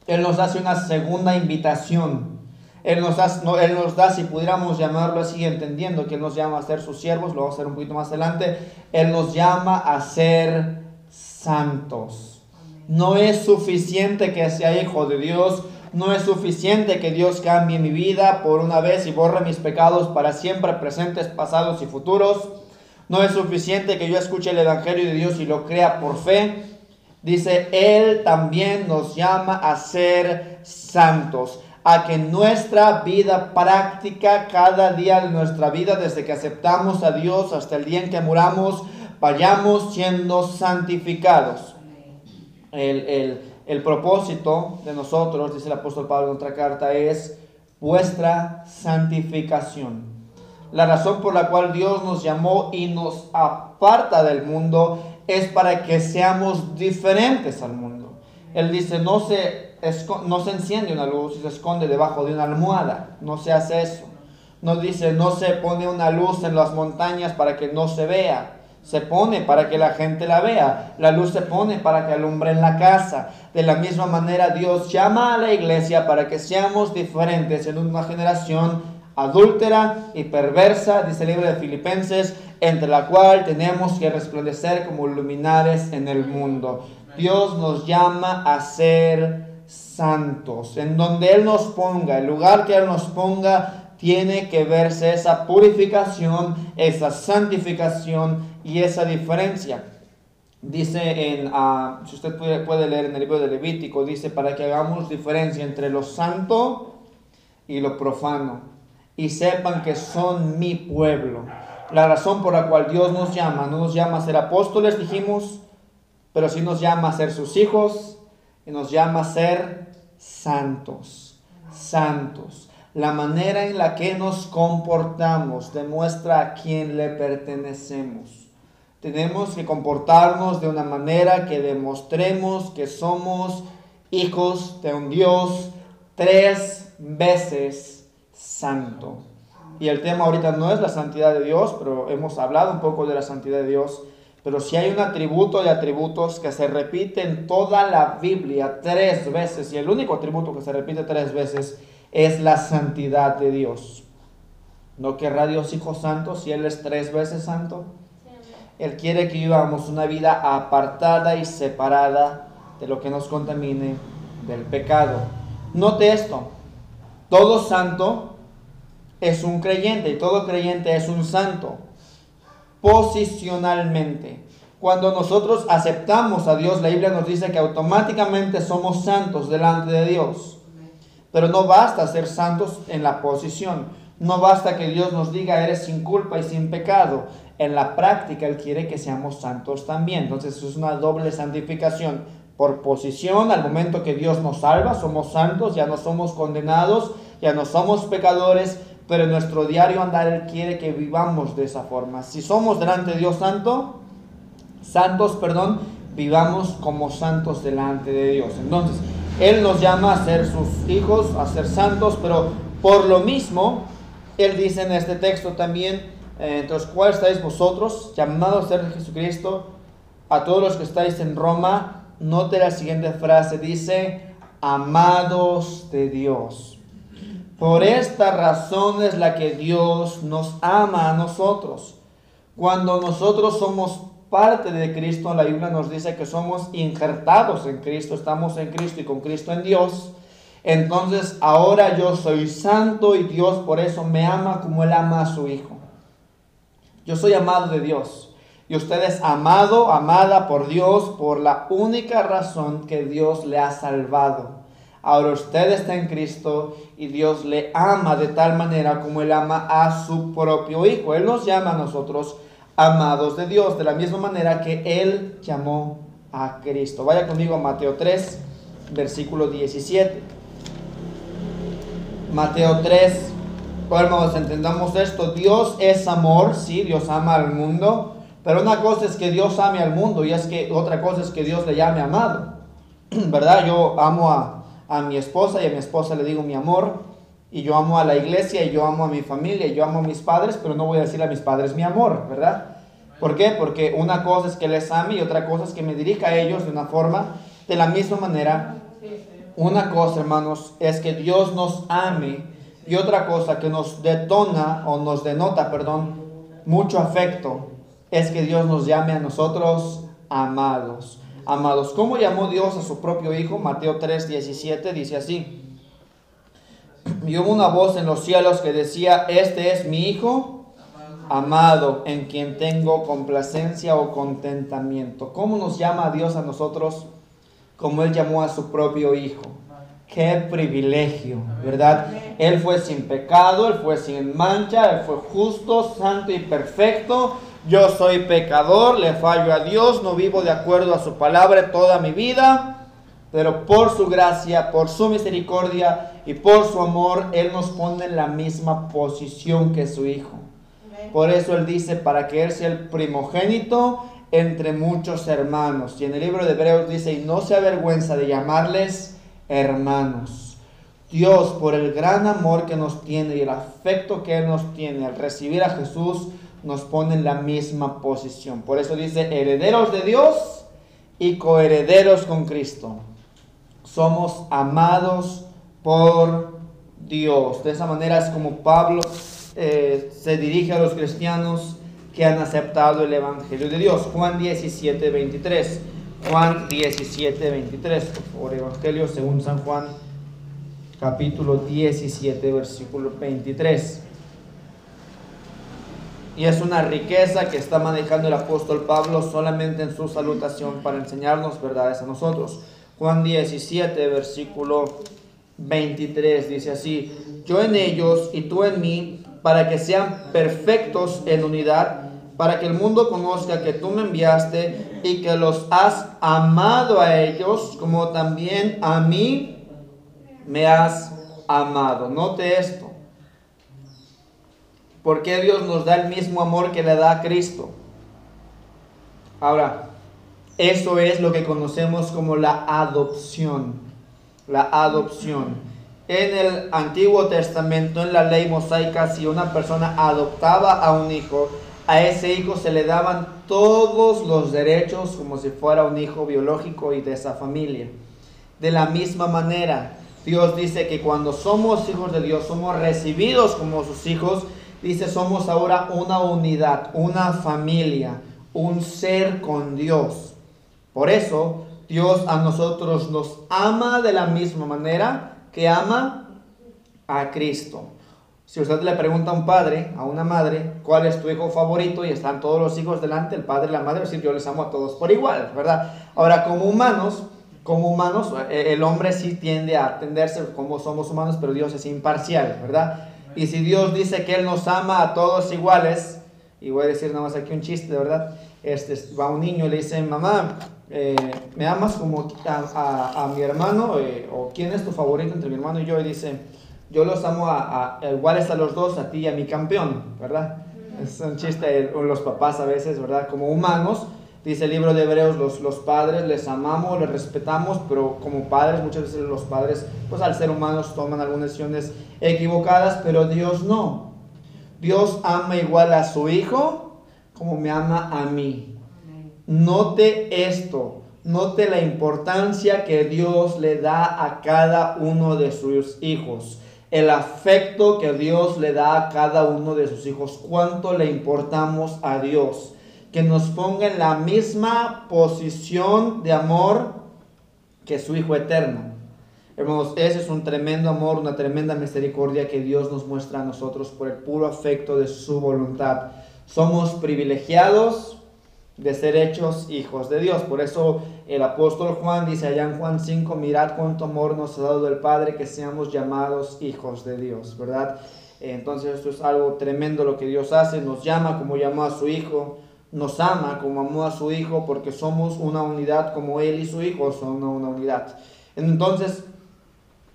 Él nos hace una segunda invitación. Él nos, no, él nos da, si pudiéramos llamarlo así, entendiendo que Él nos llama a ser sus siervos, lo vamos a hacer un poquito más adelante, Él nos llama a ser santos. No es suficiente que sea hijo de Dios, no es suficiente que Dios cambie mi vida por una vez y borre mis pecados para siempre, presentes, pasados y futuros. No es suficiente que yo escuche el Evangelio de Dios y lo crea por fe. Dice, Él también nos llama a ser santos, a que nuestra vida práctica, cada día de nuestra vida, desde que aceptamos a Dios hasta el día en que muramos, vayamos siendo santificados. El, el propósito de nosotros, dice el apóstol Pablo en otra carta, es vuestra santificación. La razón por la cual Dios nos llamó y nos aparta del mundo es para que seamos diferentes al mundo. Él dice, no se, no se enciende una luz y se esconde debajo de una almohada. No se hace eso. No dice, no se pone una luz en las montañas para que no se vea se pone para que la gente la vea. La luz se pone para que alumbre en la casa. De la misma manera Dios llama a la iglesia para que seamos diferentes en una generación adúltera y perversa, dice el libro de Filipenses, entre la cual tenemos que resplandecer como luminares en el mundo. Dios nos llama a ser santos. En donde Él nos ponga, el lugar que Él nos ponga, tiene que verse esa purificación, esa santificación y esa diferencia. Dice en, uh, si usted puede, puede, leer en el libro de Levítico, dice para que hagamos diferencia entre lo santo y lo profano y sepan que son mi pueblo. La razón por la cual Dios nos llama, no nos llama a ser apóstoles, dijimos, pero sí nos llama a ser sus hijos y nos llama a ser santos, santos. La manera en la que nos comportamos demuestra a quién le pertenecemos. Tenemos que comportarnos de una manera que demostremos que somos hijos de un Dios tres veces santo. Y el tema ahorita no es la santidad de Dios, pero hemos hablado un poco de la santidad de Dios. Pero si hay un atributo de atributos que se repite en toda la Biblia tres veces, y el único atributo que se repite tres veces es la santidad de Dios. ¿No querrá Dios Hijo Santo si Él es tres veces santo? Él quiere que vivamos una vida apartada y separada de lo que nos contamine del pecado. Note esto, todo santo es un creyente y todo creyente es un santo posicionalmente. Cuando nosotros aceptamos a Dios, la Biblia nos dice que automáticamente somos santos delante de Dios. Pero no basta ser santos en la posición. No basta que Dios nos diga eres sin culpa y sin pecado. En la práctica Él quiere que seamos santos también. Entonces es una doble santificación. Por posición, al momento que Dios nos salva, somos santos, ya no somos condenados, ya no somos pecadores, pero en nuestro diario andar Él quiere que vivamos de esa forma. Si somos delante de Dios santo, santos, perdón, vivamos como santos delante de Dios. Entonces, él nos llama a ser sus hijos, a ser santos, pero por lo mismo, Él dice en este texto también, eh, entre los cuales estáis vosotros, llamados a ser de Jesucristo, a todos los que estáis en Roma, note la siguiente frase, dice, amados de Dios. Por esta razón es la que Dios nos ama a nosotros. Cuando nosotros somos parte de Cristo, la Biblia nos dice que somos injertados en Cristo, estamos en Cristo y con Cristo en Dios. Entonces ahora yo soy santo y Dios por eso me ama como Él ama a su Hijo. Yo soy amado de Dios y usted es amado, amada por Dios por la única razón que Dios le ha salvado. Ahora usted está en Cristo y Dios le ama de tal manera como Él ama a su propio Hijo. Él nos llama a nosotros amados de Dios, de la misma manera que Él llamó a Cristo. Vaya conmigo a Mateo 3, versículo 17. Mateo 3, hermanos, entendamos esto, Dios es amor, sí, Dios ama al mundo, pero una cosa es que Dios ame al mundo y es que otra cosa es que Dios le llame amado. ¿Verdad? Yo amo a, a mi esposa y a mi esposa le digo mi amor, y yo amo a la iglesia y yo amo a mi familia y yo amo a mis padres, pero no voy a decir a mis padres mi amor, ¿verdad? ¿Por qué? Porque una cosa es que les ame y otra cosa es que me dirija a ellos de una forma, de la misma manera. Una cosa, hermanos, es que Dios nos ame y otra cosa que nos detona o nos denota, perdón, mucho afecto es que Dios nos llame a nosotros amados. Amados, ¿cómo llamó Dios a su propio Hijo? Mateo 3, 17 dice así. Y hubo una voz en los cielos que decía, este es mi Hijo amado, en quien tengo complacencia o contentamiento. ¿Cómo nos llama Dios a nosotros? Como Él llamó a su propio Hijo. Qué privilegio, ¿verdad? Él fue sin pecado, Él fue sin mancha, Él fue justo, santo y perfecto. Yo soy pecador, le fallo a Dios, no vivo de acuerdo a su palabra toda mi vida, pero por su gracia, por su misericordia y por su amor, Él nos pone en la misma posición que su Hijo. Por eso Él dice, para que Él sea el primogénito entre muchos hermanos. Y en el libro de Hebreos dice, y no se avergüenza de llamarles hermanos. Dios, por el gran amor que nos tiene y el afecto que Él nos tiene al recibir a Jesús, nos pone en la misma posición. Por eso dice, herederos de Dios y coherederos con Cristo. Somos amados por Dios. De esa manera es como Pablo eh, se dirige a los cristianos que han aceptado el Evangelio de Dios. Juan 17, 23. Juan 17, 23. Por Evangelio según San Juan, capítulo 17, versículo 23. Y es una riqueza que está manejando el apóstol Pablo solamente en su salutación para enseñarnos verdades a nosotros. Juan 17, versículo 23 dice así, yo en ellos y tú en mí, para que sean perfectos en unidad para que el mundo conozca que tú me enviaste y que los has amado a ellos como también a mí me has amado. Note esto. Porque Dios nos da el mismo amor que le da a Cristo? Ahora, eso es lo que conocemos como la adopción. La adopción. En el Antiguo Testamento, en la ley mosaica, si una persona adoptaba a un hijo, a ese hijo se le daban todos los derechos como si fuera un hijo biológico y de esa familia. De la misma manera, Dios dice que cuando somos hijos de Dios, somos recibidos como sus hijos, dice somos ahora una unidad, una familia, un ser con Dios. Por eso Dios a nosotros nos ama de la misma manera que ama a Cristo. Si usted le pregunta a un padre, a una madre, cuál es tu hijo favorito y están todos los hijos delante, el padre y la madre, decir yo les amo a todos por igual, ¿verdad? Ahora, como humanos, como humanos, eh, el hombre sí tiende a atenderse como somos humanos, pero Dios es imparcial, ¿verdad? Y si Dios dice que Él nos ama a todos iguales, y voy a decir nada más aquí un chiste, ¿verdad? Este, va un niño y le dice, mamá, eh, ¿me amas como a, mi hermano? Eh, ¿O quién es tu favorito entre mi hermano y yo? Y dice, yo los amo a, a, iguales a los dos, a ti y a mi campeón, ¿verdad? Es un chiste los papás a veces, ¿verdad? Como humanos, dice el libro de Hebreos, los, los padres les amamos, les respetamos, pero como padres muchas veces los padres, pues al ser humanos toman algunas decisiones equivocadas, pero Dios no. Dios ama igual a su hijo como me ama a mí. Note esto, note la importancia que Dios le da a cada uno de sus hijos el afecto que Dios le da a cada uno de sus hijos, cuánto le importamos a Dios, nos ponga en la misma posición de amor que su Hijo eterno. Hermanos, ese es un tremendo amor, una tremenda misericordia que Dios nos muestra a nosotros por el puro afecto de su voluntad. Somos privilegiados, de ser hechos hijos de Dios. Por eso el apóstol Juan dice allá en Juan 5, mirad cuánto amor nos ha dado el Padre que seamos llamados hijos de Dios, ¿verdad? Entonces esto es algo tremendo lo que Dios hace, nos llama como llamó a su Hijo, nos ama como amó a su Hijo, porque somos una unidad como Él y su Hijo son una unidad. Entonces,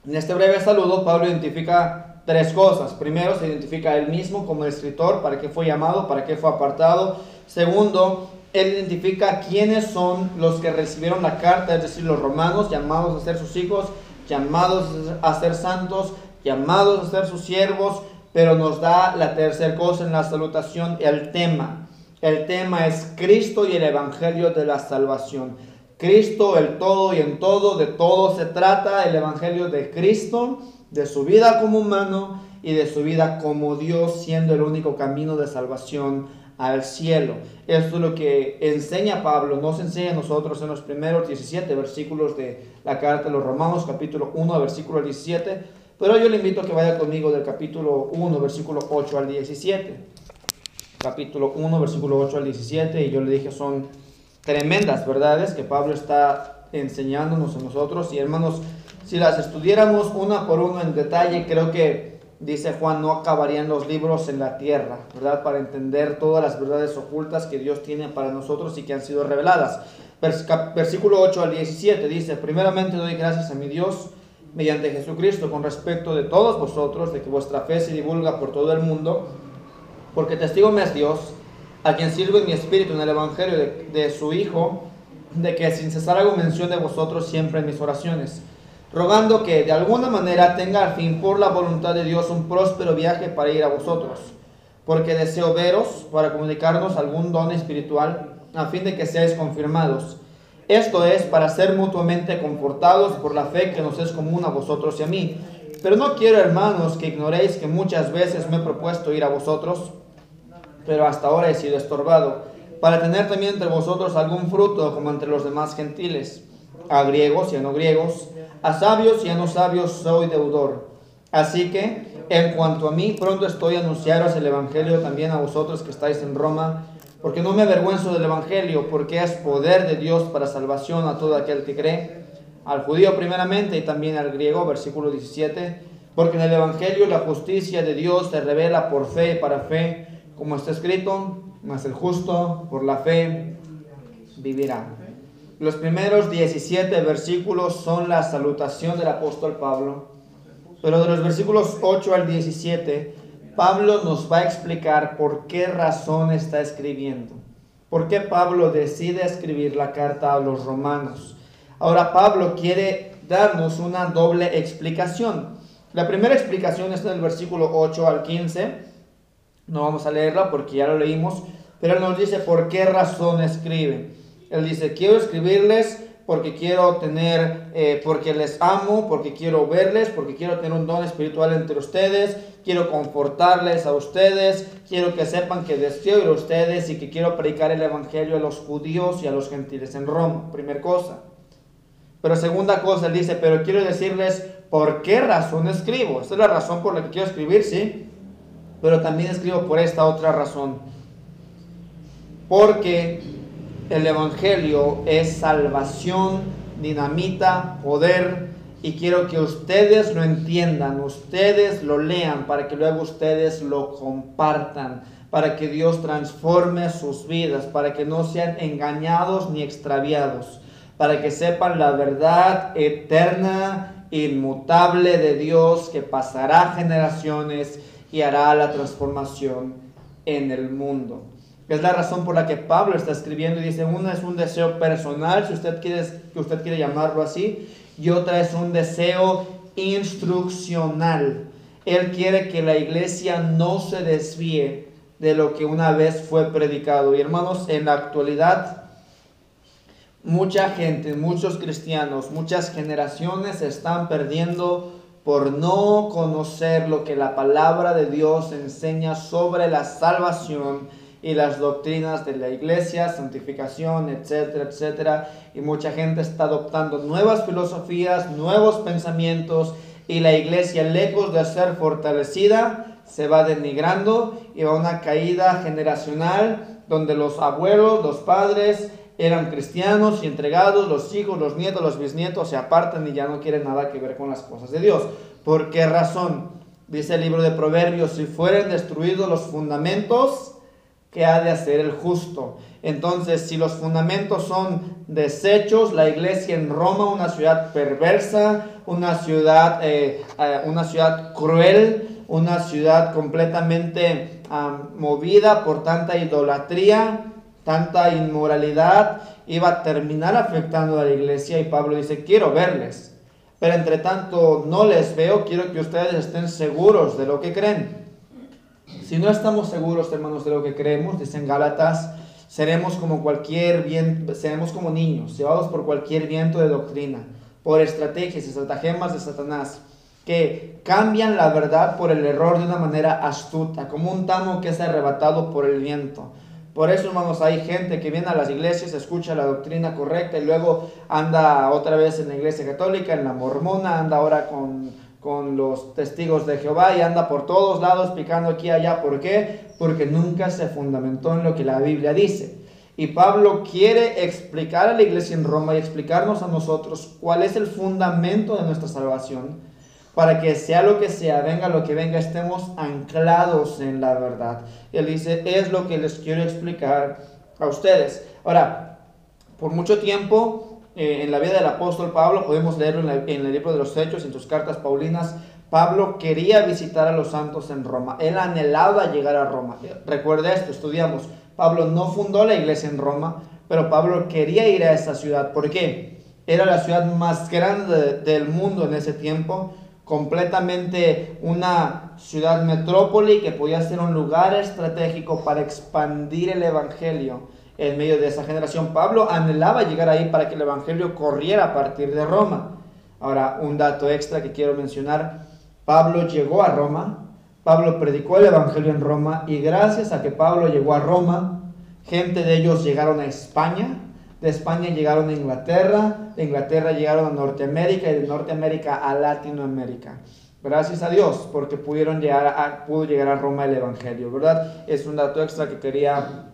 en este breve saludo, Pablo identifica tres cosas. Primero, se identifica él mismo como escritor, para qué fue llamado, para qué fue apartado. Segundo, él identifica quiénes son los que recibieron la carta, es decir, los romanos, llamados a ser sus hijos, llamados a ser santos, llamados a ser sus siervos, pero nos da la tercera cosa en la salutación, el tema. El tema es Cristo y el Evangelio de la Salvación. Cristo, el todo y en todo, de todo se trata el Evangelio de Cristo, de su vida como humano y de su vida como Dios, siendo el único camino de salvación al cielo. Esto es lo que enseña Pablo, nos enseña a nosotros en los primeros 17 versículos de la carta de los Romanos, capítulo 1, versículo 17. Pero yo le invito a que vaya conmigo del capítulo 1, versículo 8 al 17. Capítulo 1, versículo 8 al 17. Y yo le dije, son tremendas verdades que Pablo está enseñándonos a nosotros. Y hermanos, si las estudiáramos una por una en detalle, creo que, dice Juan, no acabarían los libros en la tierra, ¿verdad? Para entender todas las verdades ocultas que Dios tiene para nosotros y que han sido reveladas. Versículo 8 al 17 dice, primeramente doy gracias a mi Dios mediante Jesucristo con respecto de todos vosotros, de que vuestra fe se divulga por todo el mundo, porque testigo me es Dios, a quien sirve mi espíritu en el Evangelio de, de su Hijo, de que sin cesar hago mención de vosotros siempre en mis oraciones, rogando que de alguna manera tenga al fin por la voluntad de Dios un próspero viaje para ir a vosotros, porque deseo veros para comunicarnos algún don espiritual, a fin de que seáis confirmados esto es para ser mutuamente confortados por la fe que nos es común a vosotros y a mí. Pero no quiero, hermanos, que ignoréis que muchas veces me he propuesto ir a vosotros, pero hasta ahora he sido estorbado, para tener también entre vosotros algún fruto como entre los demás gentiles, a griegos y a no griegos, a sabios y a no sabios soy deudor. Así que, en cuanto a mí, pronto estoy a anunciaros el Evangelio también a vosotros que estáis en Roma, porque no me avergüenzo del Evangelio, porque es poder de Dios para salvación a todo aquel que cree, al judío primeramente y también al griego, versículo 17, porque en el Evangelio la justicia de Dios se revela por fe y para fe, como está escrito, mas el justo por la fe vivirá. Los primeros 17 versículos son la salutación del apóstol Pablo, pero de los versículos 8 al 17 Pablo nos va a explicar por qué razón está escribiendo. ¿Por qué Pablo decide escribir la carta a los romanos? Ahora Pablo quiere darnos una doble explicación. La primera explicación está en el versículo 8 al 15. No vamos a leerla porque ya lo leímos, pero él nos dice por qué razón escribe. Él dice, quiero escribirles porque quiero tener, eh, porque les amo, porque quiero verles, porque quiero tener un don espiritual entre ustedes, quiero confortarles a ustedes, quiero que sepan que deseo ir a ustedes y que quiero predicar el Evangelio a los judíos y a los gentiles en Roma, primer cosa. Pero segunda cosa, él dice, pero quiero decirles por qué razón escribo. Esta es la razón por la que quiero escribir, sí, pero también escribo por esta otra razón. Porque el Evangelio es salvación, dinamita, poder, y quiero que ustedes lo entiendan, ustedes lo lean, para que luego ustedes lo compartan, para que Dios transforme sus vidas, para que no sean engañados ni extraviados, para que sepan la verdad eterna, inmutable de Dios, que pasará generaciones y hará la transformación en el mundo. Es la razón por la que Pablo está escribiendo y dice, una es un deseo personal, si usted quiere, que usted quiere llamarlo así, y otra es un deseo instruccional. Él quiere que la iglesia no se desvíe de lo que una vez fue predicado. Y hermanos, en la actualidad, mucha gente, muchos cristianos, muchas generaciones están perdiendo por no conocer lo que la palabra de Dios enseña sobre la salvación y las doctrinas de la iglesia, santificación, etcétera, etcétera. Y mucha gente está adoptando nuevas filosofías, nuevos pensamientos y la iglesia, lejos de ser fortalecida, se va denigrando y va a una caída generacional donde los abuelos, los padres eran cristianos y entregados, los hijos, los nietos, los bisnietos se apartan y ya no quieren nada que ver con las cosas de Dios. ¿Por qué razón? Dice el libro de Proverbios, si fueren destruidos los fundamentos, que ha de hacer el justo. Entonces, si los fundamentos son desechos, la iglesia en Roma, una ciudad perversa, una ciudad, eh, eh, una ciudad cruel, una ciudad completamente movida por tanta idolatría, tanta inmoralidad, iba a terminar afectando a la iglesia y Pablo dice, quiero verles, pero entre tanto no les veo, quiero que ustedes estén seguros de lo que creen. Si no estamos seguros, hermanos, de lo que creemos, dicen Gálatas, seremos como cualquier viento, seremos como niños, llevados por cualquier viento de doctrina, por estrategias y estratagemas de Satanás, que cambian la verdad por el error de una manera astuta, como un tamo que es arrebatado por el viento. Por eso, hermanos, hay gente que viene a las iglesias, escucha la doctrina correcta y luego anda otra vez en la iglesia católica, en la mormona, anda ahora con, con los testigos de Jehová y anda por todos lados picando aquí y allá. ¿Por qué? Porque nunca se fundamentó en lo que la Biblia dice. Y Pablo quiere explicar a la iglesia en Roma y explicarnos a nosotros cuál es el fundamento de nuestra salvación para que sea lo que sea, venga lo que venga, estemos anclados en la verdad. Él dice, es lo que les quiero explicar a ustedes. Ahora, por mucho tiempo eh, en la vida del apóstol Pablo, podemos leerlo en, en, el libro de los Hechos, en sus cartas paulinas, Pablo quería visitar a los santos en Roma. Él anhelaba llegar a Roma. Recuerda esto, estudiamos. Pablo no fundó la iglesia en Roma, pero Pablo quería ir a esa ciudad. ¿Por qué? Era la ciudad más grande del mundo en ese tiempo completamente una ciudad metrópoli que podía ser un lugar estratégico para expandir el Evangelio en medio de esa generación. Pablo anhelaba llegar ahí para que el Evangelio corriera a partir de Roma. Ahora, un dato extra que quiero mencionar, Pablo llegó a Roma, Pablo predicó el Evangelio en Roma y gracias a que Pablo llegó a Roma, gente de ellos llegaron a España, de España llegaron a Inglaterra, de Inglaterra llegaron a Norteamérica y de Norteamérica a Latinoamérica. Gracias a Dios, porque pudieron llegar a, pudo llegar a Roma el Evangelio, ¿verdad? Es un dato extra que quería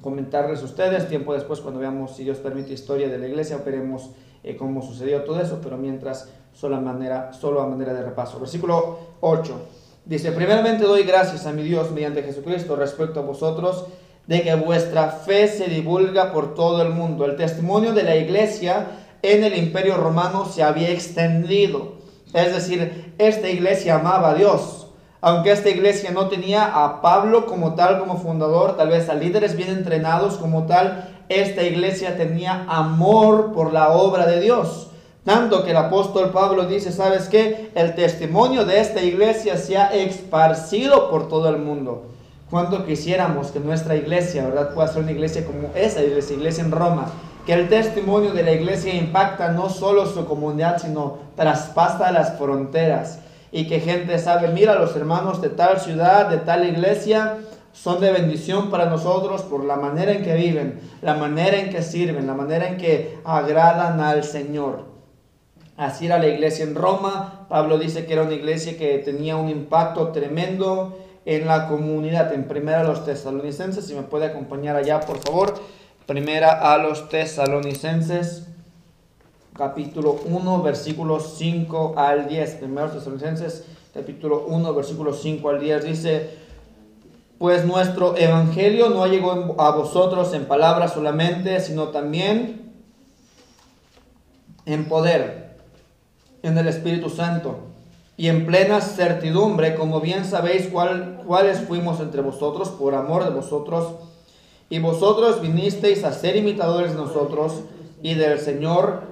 comentarles a ustedes. Tiempo después, cuando veamos, si Dios permite, historia de la iglesia, veremos eh, cómo sucedió todo eso, pero mientras, solo a, manera, solo a manera de repaso. Versículo 8. Dice, primeramente doy gracias a mi Dios mediante Jesucristo respecto a vosotros de que vuestra fe se divulga por todo el mundo. El testimonio de la iglesia en el imperio romano se había extendido. Es decir, esta iglesia amaba a Dios. Aunque esta iglesia no tenía a Pablo como tal, como fundador, tal vez a líderes bien entrenados como tal, esta iglesia tenía amor por la obra de Dios. Tanto que el apóstol Pablo dice, ¿sabes qué? El testimonio de esta iglesia se ha esparcido por todo el mundo. Cuánto quisiéramos que nuestra iglesia, ¿verdad?, pueda ser una iglesia como esa iglesia, iglesia en Roma, que el testimonio de la iglesia impacta no solo su comunidad, sino traspasa las fronteras y que gente sabe, mira, los hermanos de tal ciudad, de tal iglesia, son de bendición para nosotros por la manera en que viven, la manera en que sirven, la manera en que agradan al Señor. Así era la iglesia en Roma. Pablo dice que era una iglesia que tenía un impacto tremendo en la comunidad. En primera a los tesalonicenses, si me puede acompañar allá, por favor. Primera a los tesalonicenses, capítulo 1, versículos 5 al 10. Primera tesalonicenses, capítulo 1, versículos 5 al 10, dice, pues nuestro evangelio no llegó a vosotros en palabras solamente, sino también en poder, en el Espíritu Santo y en plena certidumbre, como bien sabéis cuál, cuáles fuimos entre vosotros por amor de vosotros, y vosotros vinisteis a ser imitadores de nosotros y del Señor,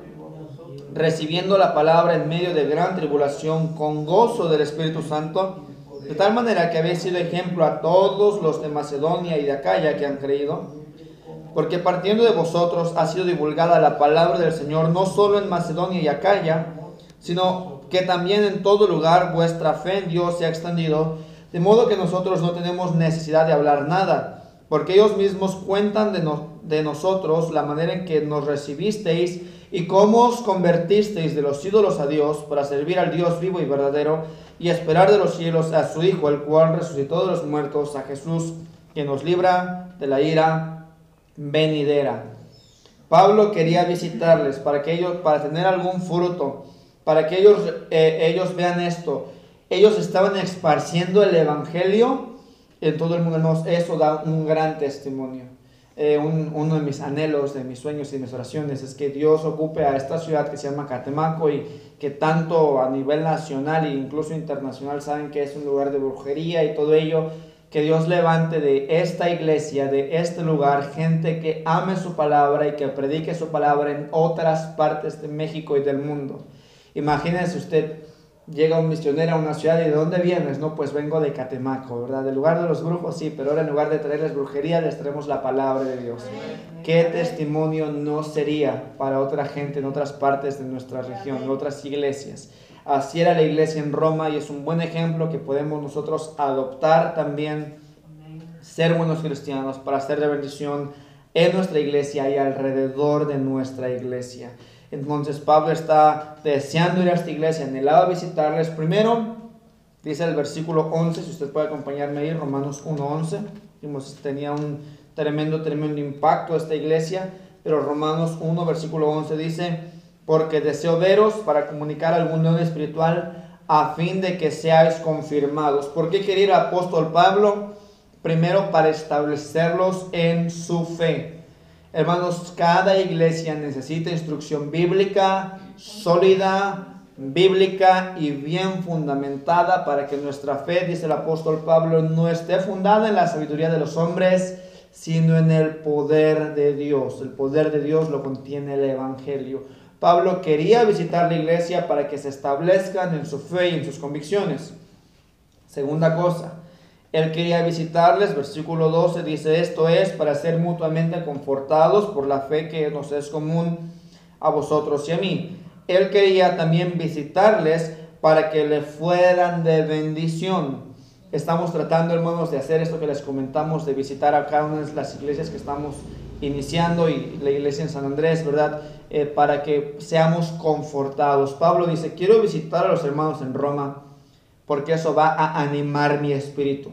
recibiendo la palabra en medio de gran tribulación con gozo del Espíritu Santo, de tal manera que habéis sido ejemplo a todos los de Macedonia y de Acaya que han creído, porque partiendo de vosotros ha sido divulgada la palabra del Señor no solo en Macedonia y Acaya, sino que también en todo lugar vuestra fe en Dios se ha extendido, de modo que nosotros no tenemos necesidad de hablar nada, porque ellos mismos cuentan de, de nosotros la manera en que nos recibisteis y cómo os convertisteis de los ídolos a Dios para servir al Dios vivo y verdadero y esperar de los cielos a su Hijo, el cual resucitó de los muertos, a Jesús, que nos libra de la ira venidera. Pablo quería visitarles para que ellos, para tener algún fruto, para que ellos, eh, ellos vean esto. Ellos estaban esparciendo el Evangelio en todo el mundo, Eso da un gran testimonio. Eh, uno de mis anhelos, de mis sueños y mis oraciones es que Dios ocupe a esta ciudad que se llama Catemaco y que tanto a nivel nacional e incluso internacional saben que es un lugar de brujería y todo ello. Que Dios levante de esta iglesia, de este lugar, gente que ame su palabra y que predique su palabra en otras partes de México y del mundo. Imagínense usted llega un misionero a una ciudad y ¿de dónde vienes? No, pues vengo de Catemaco, ¿verdad? Del lugar de los brujos, sí, pero ahora en lugar de traerles brujería, les traemos la palabra de Dios. ¿Qué testimonio no sería para otra gente en otras partes de nuestra región, en otras iglesias? Así era la iglesia en Roma y es un buen ejemplo que podemos nosotros adoptar también, ser buenos cristianos para hacer de bendición en nuestra iglesia y alrededor de nuestra iglesia. Entonces Pablo está deseando ir a esta iglesia, anhelaba visitarles. Primero, dice el versículo 11, si usted puede acompañarme ahí, Romanos 1.11. Tenía un tremendo, tremendo impacto esta iglesia, pero Romanos 1, versículo 11 dice, porque deseo veros para comunicar algún don espiritual a fin de que seáis confirmados. ¿Por qué quería ir apóstol Pablo? Primero para establecerlos en su fe Hermanos, cada iglesia necesita instrucción bíblica sólida, bíblica y bien fundamentada para que nuestra fe, dice el apóstol Pablo, no esté fundada en la sabiduría de los hombres, sino en el poder de Dios. El poder de Dios lo contiene el Evangelio. Pablo quería visitar la iglesia para que se establezcan en su fe y en sus convicciones. Segunda cosa, él quería visitarles, versículo 12 dice, esto es para ser mutuamente confortados por la fe que nos es común a vosotros y a mí. Él quería también visitarles para que le fueran de bendición. Estamos tratando, hermanos, de hacer esto que les comentamos, de visitar a cada una de las iglesias que estamos iniciando y la iglesia en San Andrés, ¿verdad? Eh, para que seamos confortados. Pablo dice, quiero visitar a los hermanos en Roma porque eso va a animar mi espíritu.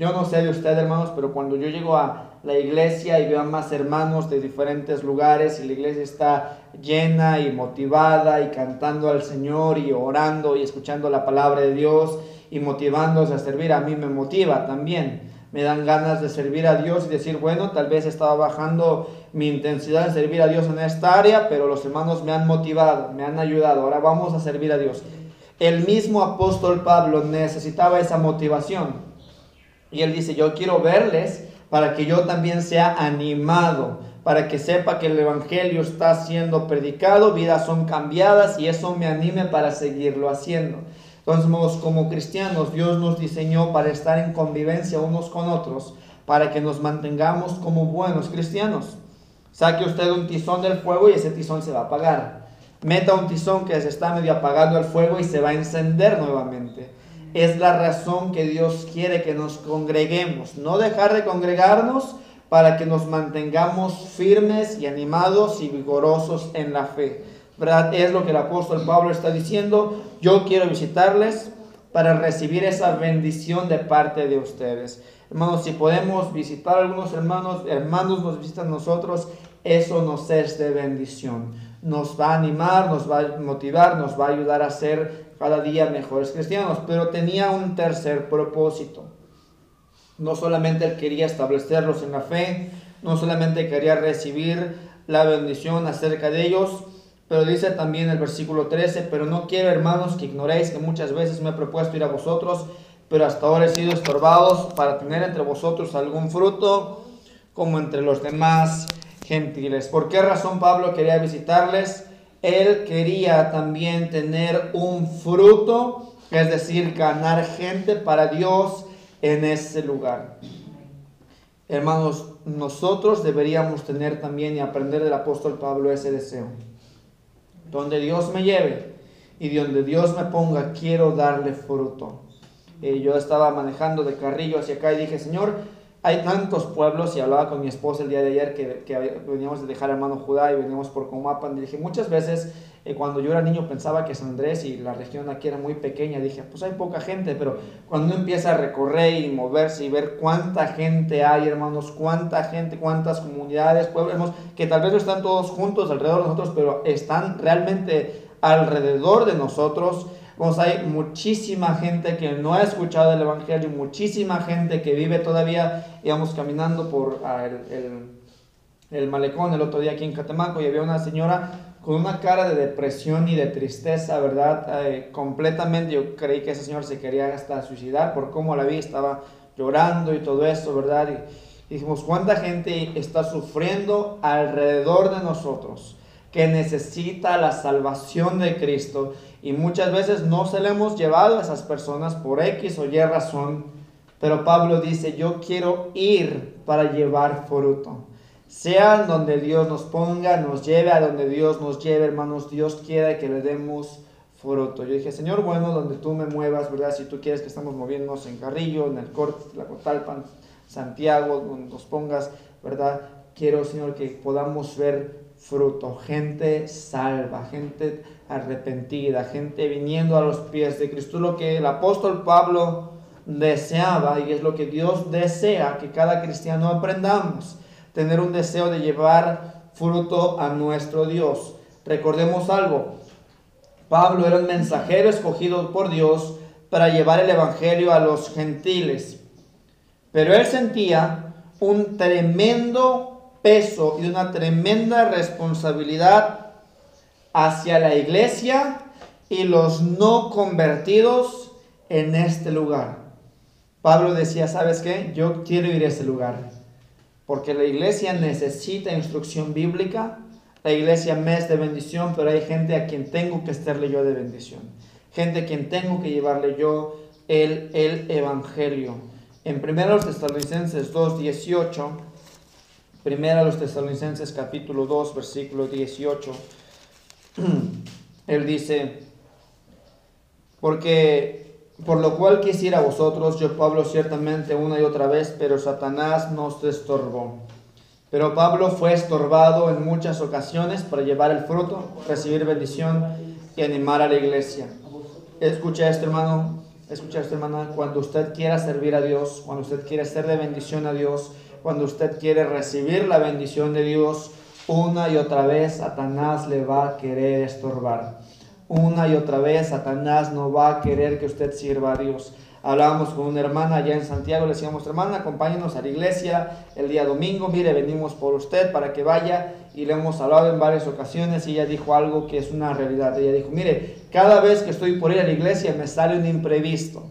Yo no sé de usted, hermanos, pero cuando yo llego a la iglesia y veo a más hermanos de diferentes lugares y la iglesia está llena y motivada y cantando al Señor y orando y escuchando la palabra de Dios y motivándose a servir, a mí me motiva también. Me dan ganas de servir a Dios y decir, bueno, tal vez estaba bajando mi intensidad de servir a Dios en esta área, pero los hermanos me han motivado, me han ayudado. Ahora vamos a servir a Dios. El mismo apóstol Pablo necesitaba esa motivación. Y él dice, yo quiero verles para que yo también sea animado, para que sepa que el Evangelio está siendo predicado, vidas son cambiadas y eso me anime para seguirlo haciendo. Entonces, como cristianos, Dios nos diseñó para estar en convivencia unos con otros, para que nos mantengamos como buenos cristianos. Saque usted un tizón del fuego y ese tizón se va a apagar meta un tizón que se está medio apagando el fuego y se va a encender nuevamente. Es la razón que Dios quiere que nos congreguemos, no dejar de congregarnos para que nos mantengamos firmes y animados y vigorosos en la fe. ¿Verdad? Es lo que el apóstol Pablo está diciendo. Yo quiero visitarles para recibir esa bendición de parte de ustedes. Hermanos, si podemos visitar a algunos hermanos, hermanos nos visitan nosotros, eso nos es de bendición nos va a animar, nos va a motivar, nos va a ayudar a ser cada día mejores cristianos. Pero tenía un tercer propósito. No solamente él quería establecerlos en la fe, no solamente quería recibir la bendición acerca de ellos, pero dice también el versículo 13, pero no quiero hermanos que ignoréis que muchas veces me he propuesto ir a vosotros, pero hasta ahora he sido estorbados para tener entre vosotros algún fruto como entre los demás gentiles. ¿Por qué razón Pablo quería visitarles? Él quería también tener un fruto, es decir, ganar gente para Dios en ese lugar. Hermanos, nosotros deberíamos tener también y aprender del apóstol Pablo ese deseo. Donde Dios me lleve y donde Dios me ponga, quiero darle fruto. Eh, yo estaba manejando de carrillo hacia acá y dije, Señor, hay tantos pueblos, y hablaba con mi esposa el día de ayer, que, que veníamos de dejar hermano Judá y veníamos por Comapan, y dije, muchas veces eh, cuando yo era niño pensaba que San Andrés y la región aquí era muy pequeña, dije, pues hay poca gente, pero cuando uno empieza a recorrer y moverse y ver cuánta gente hay, hermanos, cuánta gente, cuántas comunidades, pueblos, que tal vez no están todos juntos alrededor de nosotros, pero están realmente alrededor de nosotros, hay muchísima gente que no ha escuchado el Evangelio, muchísima gente que vive todavía, íbamos caminando por ah, el, malecón el otro día aquí en Catemaco y había una señora con una cara de depresión y de tristeza, ¿verdad? Eh, completamente, yo creí que esa señora se quería hasta suicidar por cómo la vi, estaba llorando y todo eso, ¿verdad? Y, y dijimos, ¿cuánta gente está sufriendo alrededor de nosotros? que necesita la salvación de Cristo y muchas veces no se le hemos llevado a esas personas por X o Y razón, pero Pablo dice, yo quiero ir para llevar fruto. Sea donde Dios nos ponga, nos lleve a donde Dios nos lleve, hermanos, Dios quiere que le demos fruto. Yo dije, Señor, bueno, donde tú me muevas, ¿verdad? Si tú quieres que estamos moviéndonos en Carrillo, en el Corte, la Cotalpan, Santiago, donde nos pongas, ¿verdad? Quiero, Señor, que podamos ver fruto, gente salva, gente arrepentida, gente viniendo a los pies de Cristo. Lo que el apóstol Pablo deseaba y es lo que Dios desea que cada cristiano aprendamos, tener un deseo de llevar fruto a nuestro Dios. Recordemos algo, Pablo era un mensajero escogido por Dios para llevar el Evangelio a los gentiles, pero él sentía un tremendo peso y una tremenda responsabilidad hacia la iglesia y los no convertidos en este lugar. Pablo decía, ¿sabes qué? Yo quiero ir a ese lugar, porque la iglesia necesita instrucción bíblica, la iglesia me es de bendición, pero hay gente a quien tengo que estarle yo de bendición, gente a quien tengo que llevarle yo el, el Evangelio. En 1 Tesalonicenses 2, 18, 1 Tesalonicenses capítulo 2, versículo 18, él dice, porque por lo cual quisiera vosotros, yo Pablo ciertamente una y otra vez, pero Satanás nos estorbó. Pero Pablo fue estorbado en muchas ocasiones para llevar el fruto, recibir bendición y animar a la iglesia. Escucha esto, hermano. Escucha esto, hermana. Cuando usted quiera servir a Dios, cuando usted quiere ser de bendición a Dios, cuando usted quiere recibir la bendición de Dios, una y otra vez Satanás le va a querer estorbar. Una y otra vez Satanás no va a querer que usted sirva a Dios. Hablábamos con una hermana allá en Santiago, le decíamos, hermana, acompáñenos a la iglesia el día domingo, mire, venimos por usted para que vaya. Y le hemos hablado en varias ocasiones y ella dijo algo que es una realidad. Ella dijo, mire, cada vez que estoy por ir a la iglesia me sale un imprevisto.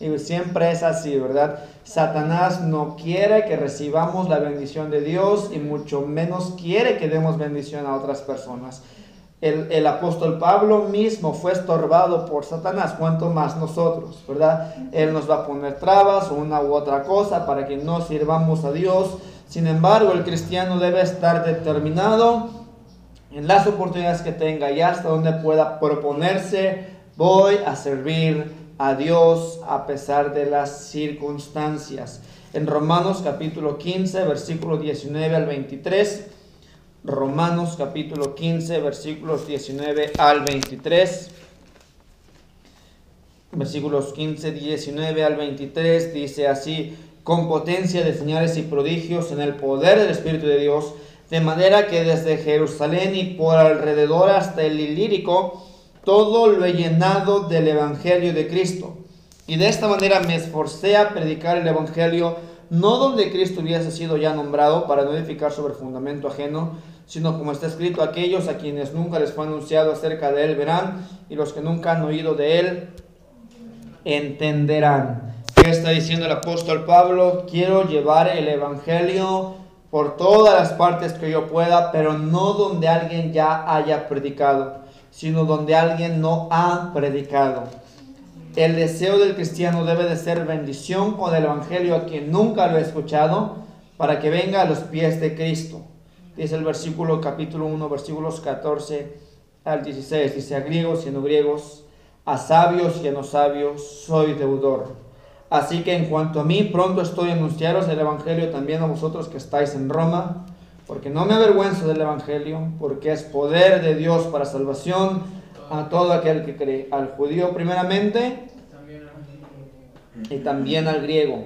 Y siempre es así, ¿verdad? Satanás no quiere que recibamos la bendición de Dios y mucho menos quiere que demos bendición a otras personas. El, el, apóstol Pablo mismo fue estorbado por Satanás, cuanto más nosotros, ¿verdad? Él nos va a poner trabas o una u otra cosa para que no sirvamos a Dios. Sin embargo, el cristiano debe estar determinado en las oportunidades que tenga y hasta donde pueda proponerse, voy a servir a Dios a pesar de las circunstancias. En Romanos capítulo 15, versículo 19 al 23. Romanos capítulo 15, versículos 19 al 23. Versículos 15, 19 al 23 dice así, con potencia de señales y prodigios en el poder del Espíritu de Dios, de manera que desde Jerusalén y por alrededor hasta el Ilírico, todo lo he llenado del Evangelio de Cristo. Y de esta manera me esforcé a predicar el Evangelio, no donde Cristo hubiese sido ya nombrado, para no edificar sobre fundamento ajeno, sino como está escrito, aquellos a quienes nunca les fue anunciado acerca de Él verán, y los que nunca han oído de Él entenderán. ¿Qué está diciendo el apóstol Pablo? Quiero llevar el Evangelio por todas las partes que yo pueda, pero no donde alguien ya haya predicado sino donde alguien no ha predicado. El deseo del cristiano debe de ser bendición con el Evangelio a quien nunca lo ha escuchado, para que venga a los pies de Cristo. Dice el versículo capítulo 1, versículos 14 al 16. Dice a griegos y no griegos, a sabios y a no sabios, soy deudor. Así que en cuanto a mí, pronto estoy a anunciaros el Evangelio también a vosotros que estáis en Roma porque no me avergüenzo del Evangelio, porque es poder de Dios para salvación a todo aquel que cree, al judío primeramente y también al griego.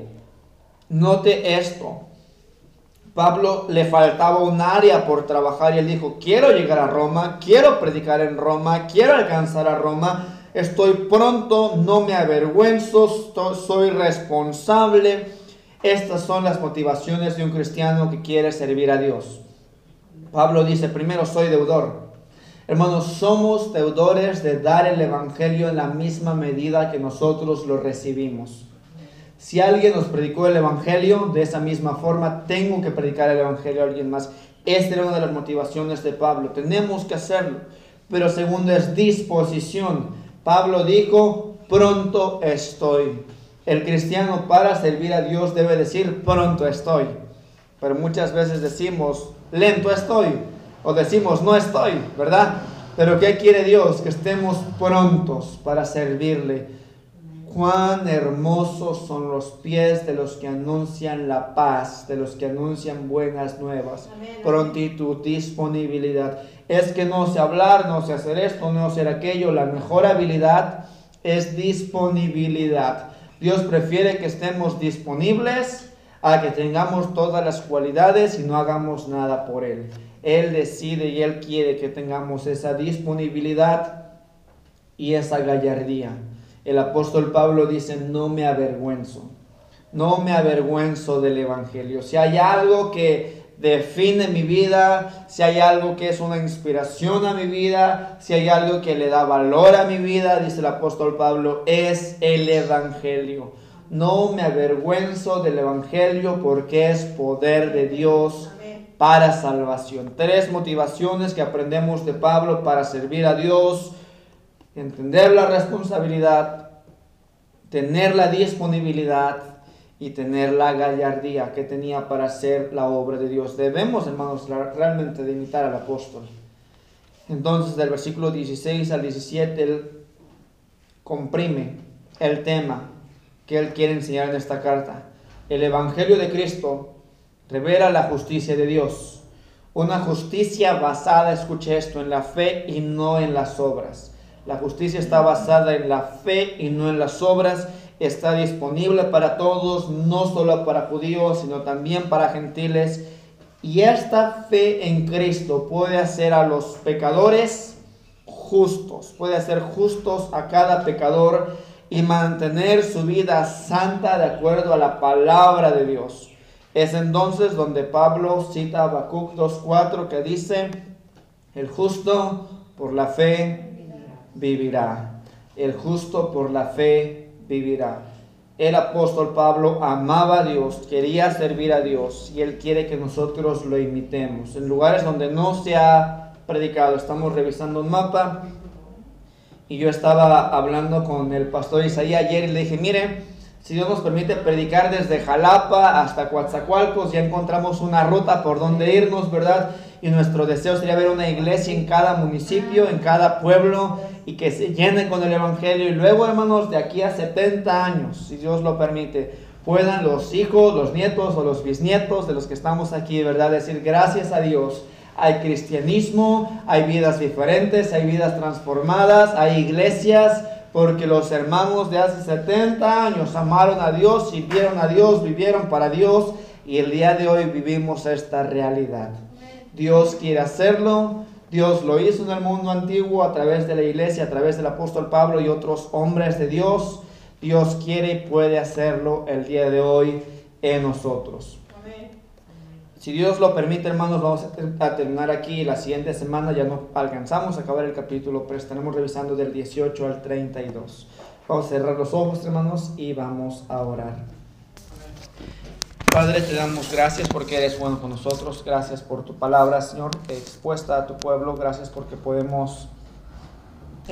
Note esto. Pablo le faltaba un área por trabajar y él dijo, quiero llegar a Roma, quiero predicar en Roma, quiero alcanzar a Roma, estoy pronto, no me avergüenzo, soy responsable estas son las motivaciones de un cristiano que quiere servir a Dios. Pablo dice, primero soy deudor. Hermanos, somos deudores de dar el Evangelio en la misma medida que nosotros lo recibimos. Si alguien nos predicó el Evangelio de esa misma forma, tengo que predicar el Evangelio a alguien más. Esta era una de las motivaciones de Pablo. Tenemos que hacerlo. Pero segundo es disposición. Pablo dijo, pronto estoy. El cristiano para servir a Dios debe decir, pronto estoy. Pero muchas veces decimos, lento estoy. O decimos, no estoy, ¿verdad? Pero ¿qué quiere Dios? Que estemos prontos para servirle. Cuán hermosos son los pies de los que anuncian la paz, de los que anuncian buenas nuevas. Prontitud, disponibilidad. Es que no sé hablar, no sé hacer esto, no sé hacer aquello. La mejor habilidad es disponibilidad. Dios prefiere que estemos disponibles a que tengamos todas las cualidades y no hagamos nada por Él. Él decide y Él quiere que tengamos esa disponibilidad y esa gallardía. El apóstol Pablo dice, no me avergüenzo, no me avergüenzo del Evangelio. Si hay algo que define mi vida, si hay algo que es una inspiración a mi vida, si hay algo que le da valor a mi vida, dice el apóstol Pablo, es el Evangelio. No me avergüenzo del Evangelio porque es poder de Dios para salvación. Tres motivaciones que aprendemos de Pablo para servir a Dios entender la responsabilidad, tener la disponibilidad y tener la gallardía que tenía para hacer la obra de Dios. Debemos, hermanos, realmente de imitar al apóstol. Entonces, del versículo 16 al 17, él comprime el tema que él quiere enseñar en esta carta. El Evangelio de Cristo revela la justicia de Dios. Una justicia basada, escuche esto, en la fe y no en las obras. La justicia está basada en la fe y no en las obras. Está disponible para todos, no solo para judíos, sino también para gentiles. Y esta fe en Cristo puede hacer a los pecadores justos, puede hacer justos a cada pecador y mantener su vida santa de acuerdo a la palabra de Dios. Es entonces donde Pablo cita a Habacuc 2.4 que dice, el justo por la fe vivirá. El justo por la fe vivirá. El apóstol Pablo amaba a Dios, quería servir a Dios y él quiere que nosotros lo imitemos. En lugares donde no se ha predicado, estamos revisando un mapa y yo estaba hablando con el pastor Isaías ayer y le dije, mire, si Dios nos permite predicar desde Jalapa hasta Coatzacoalcos, ya encontramos una ruta por donde irnos, ¿verdad? Y nuestro deseo sería ver una iglesia en cada municipio, en cada pueblo, y que se llene con el Evangelio. Y luego, hermanos, de aquí a 70 años, si Dios lo permite, puedan los hijos, los nietos o los bisnietos de los que estamos aquí, ¿verdad? Decir gracias a Dios. Hay cristianismo, hay vidas diferentes, hay vidas transformadas, hay iglesias, porque los hermanos de hace 70 años amaron a Dios, sirvieron a Dios, vivieron para Dios y el día de hoy vivimos esta realidad. Dios quiere hacerlo. Dios lo hizo en el mundo antiguo a través de la iglesia, a través del apóstol Pablo y otros hombres de Dios. Dios quiere y puede hacerlo el día de hoy en nosotros. Si Dios lo permite, hermanos, vamos a terminar aquí. La siguiente semana ya no alcanzamos a acabar el capítulo, pero estaremos revisando del 18 al 32. Vamos a cerrar los ojos, hermanos, y vamos a orar. Padre, te damos gracias porque eres bueno con nosotros. Gracias por tu palabra, Señor, expuesta a tu pueblo. Gracias porque podemos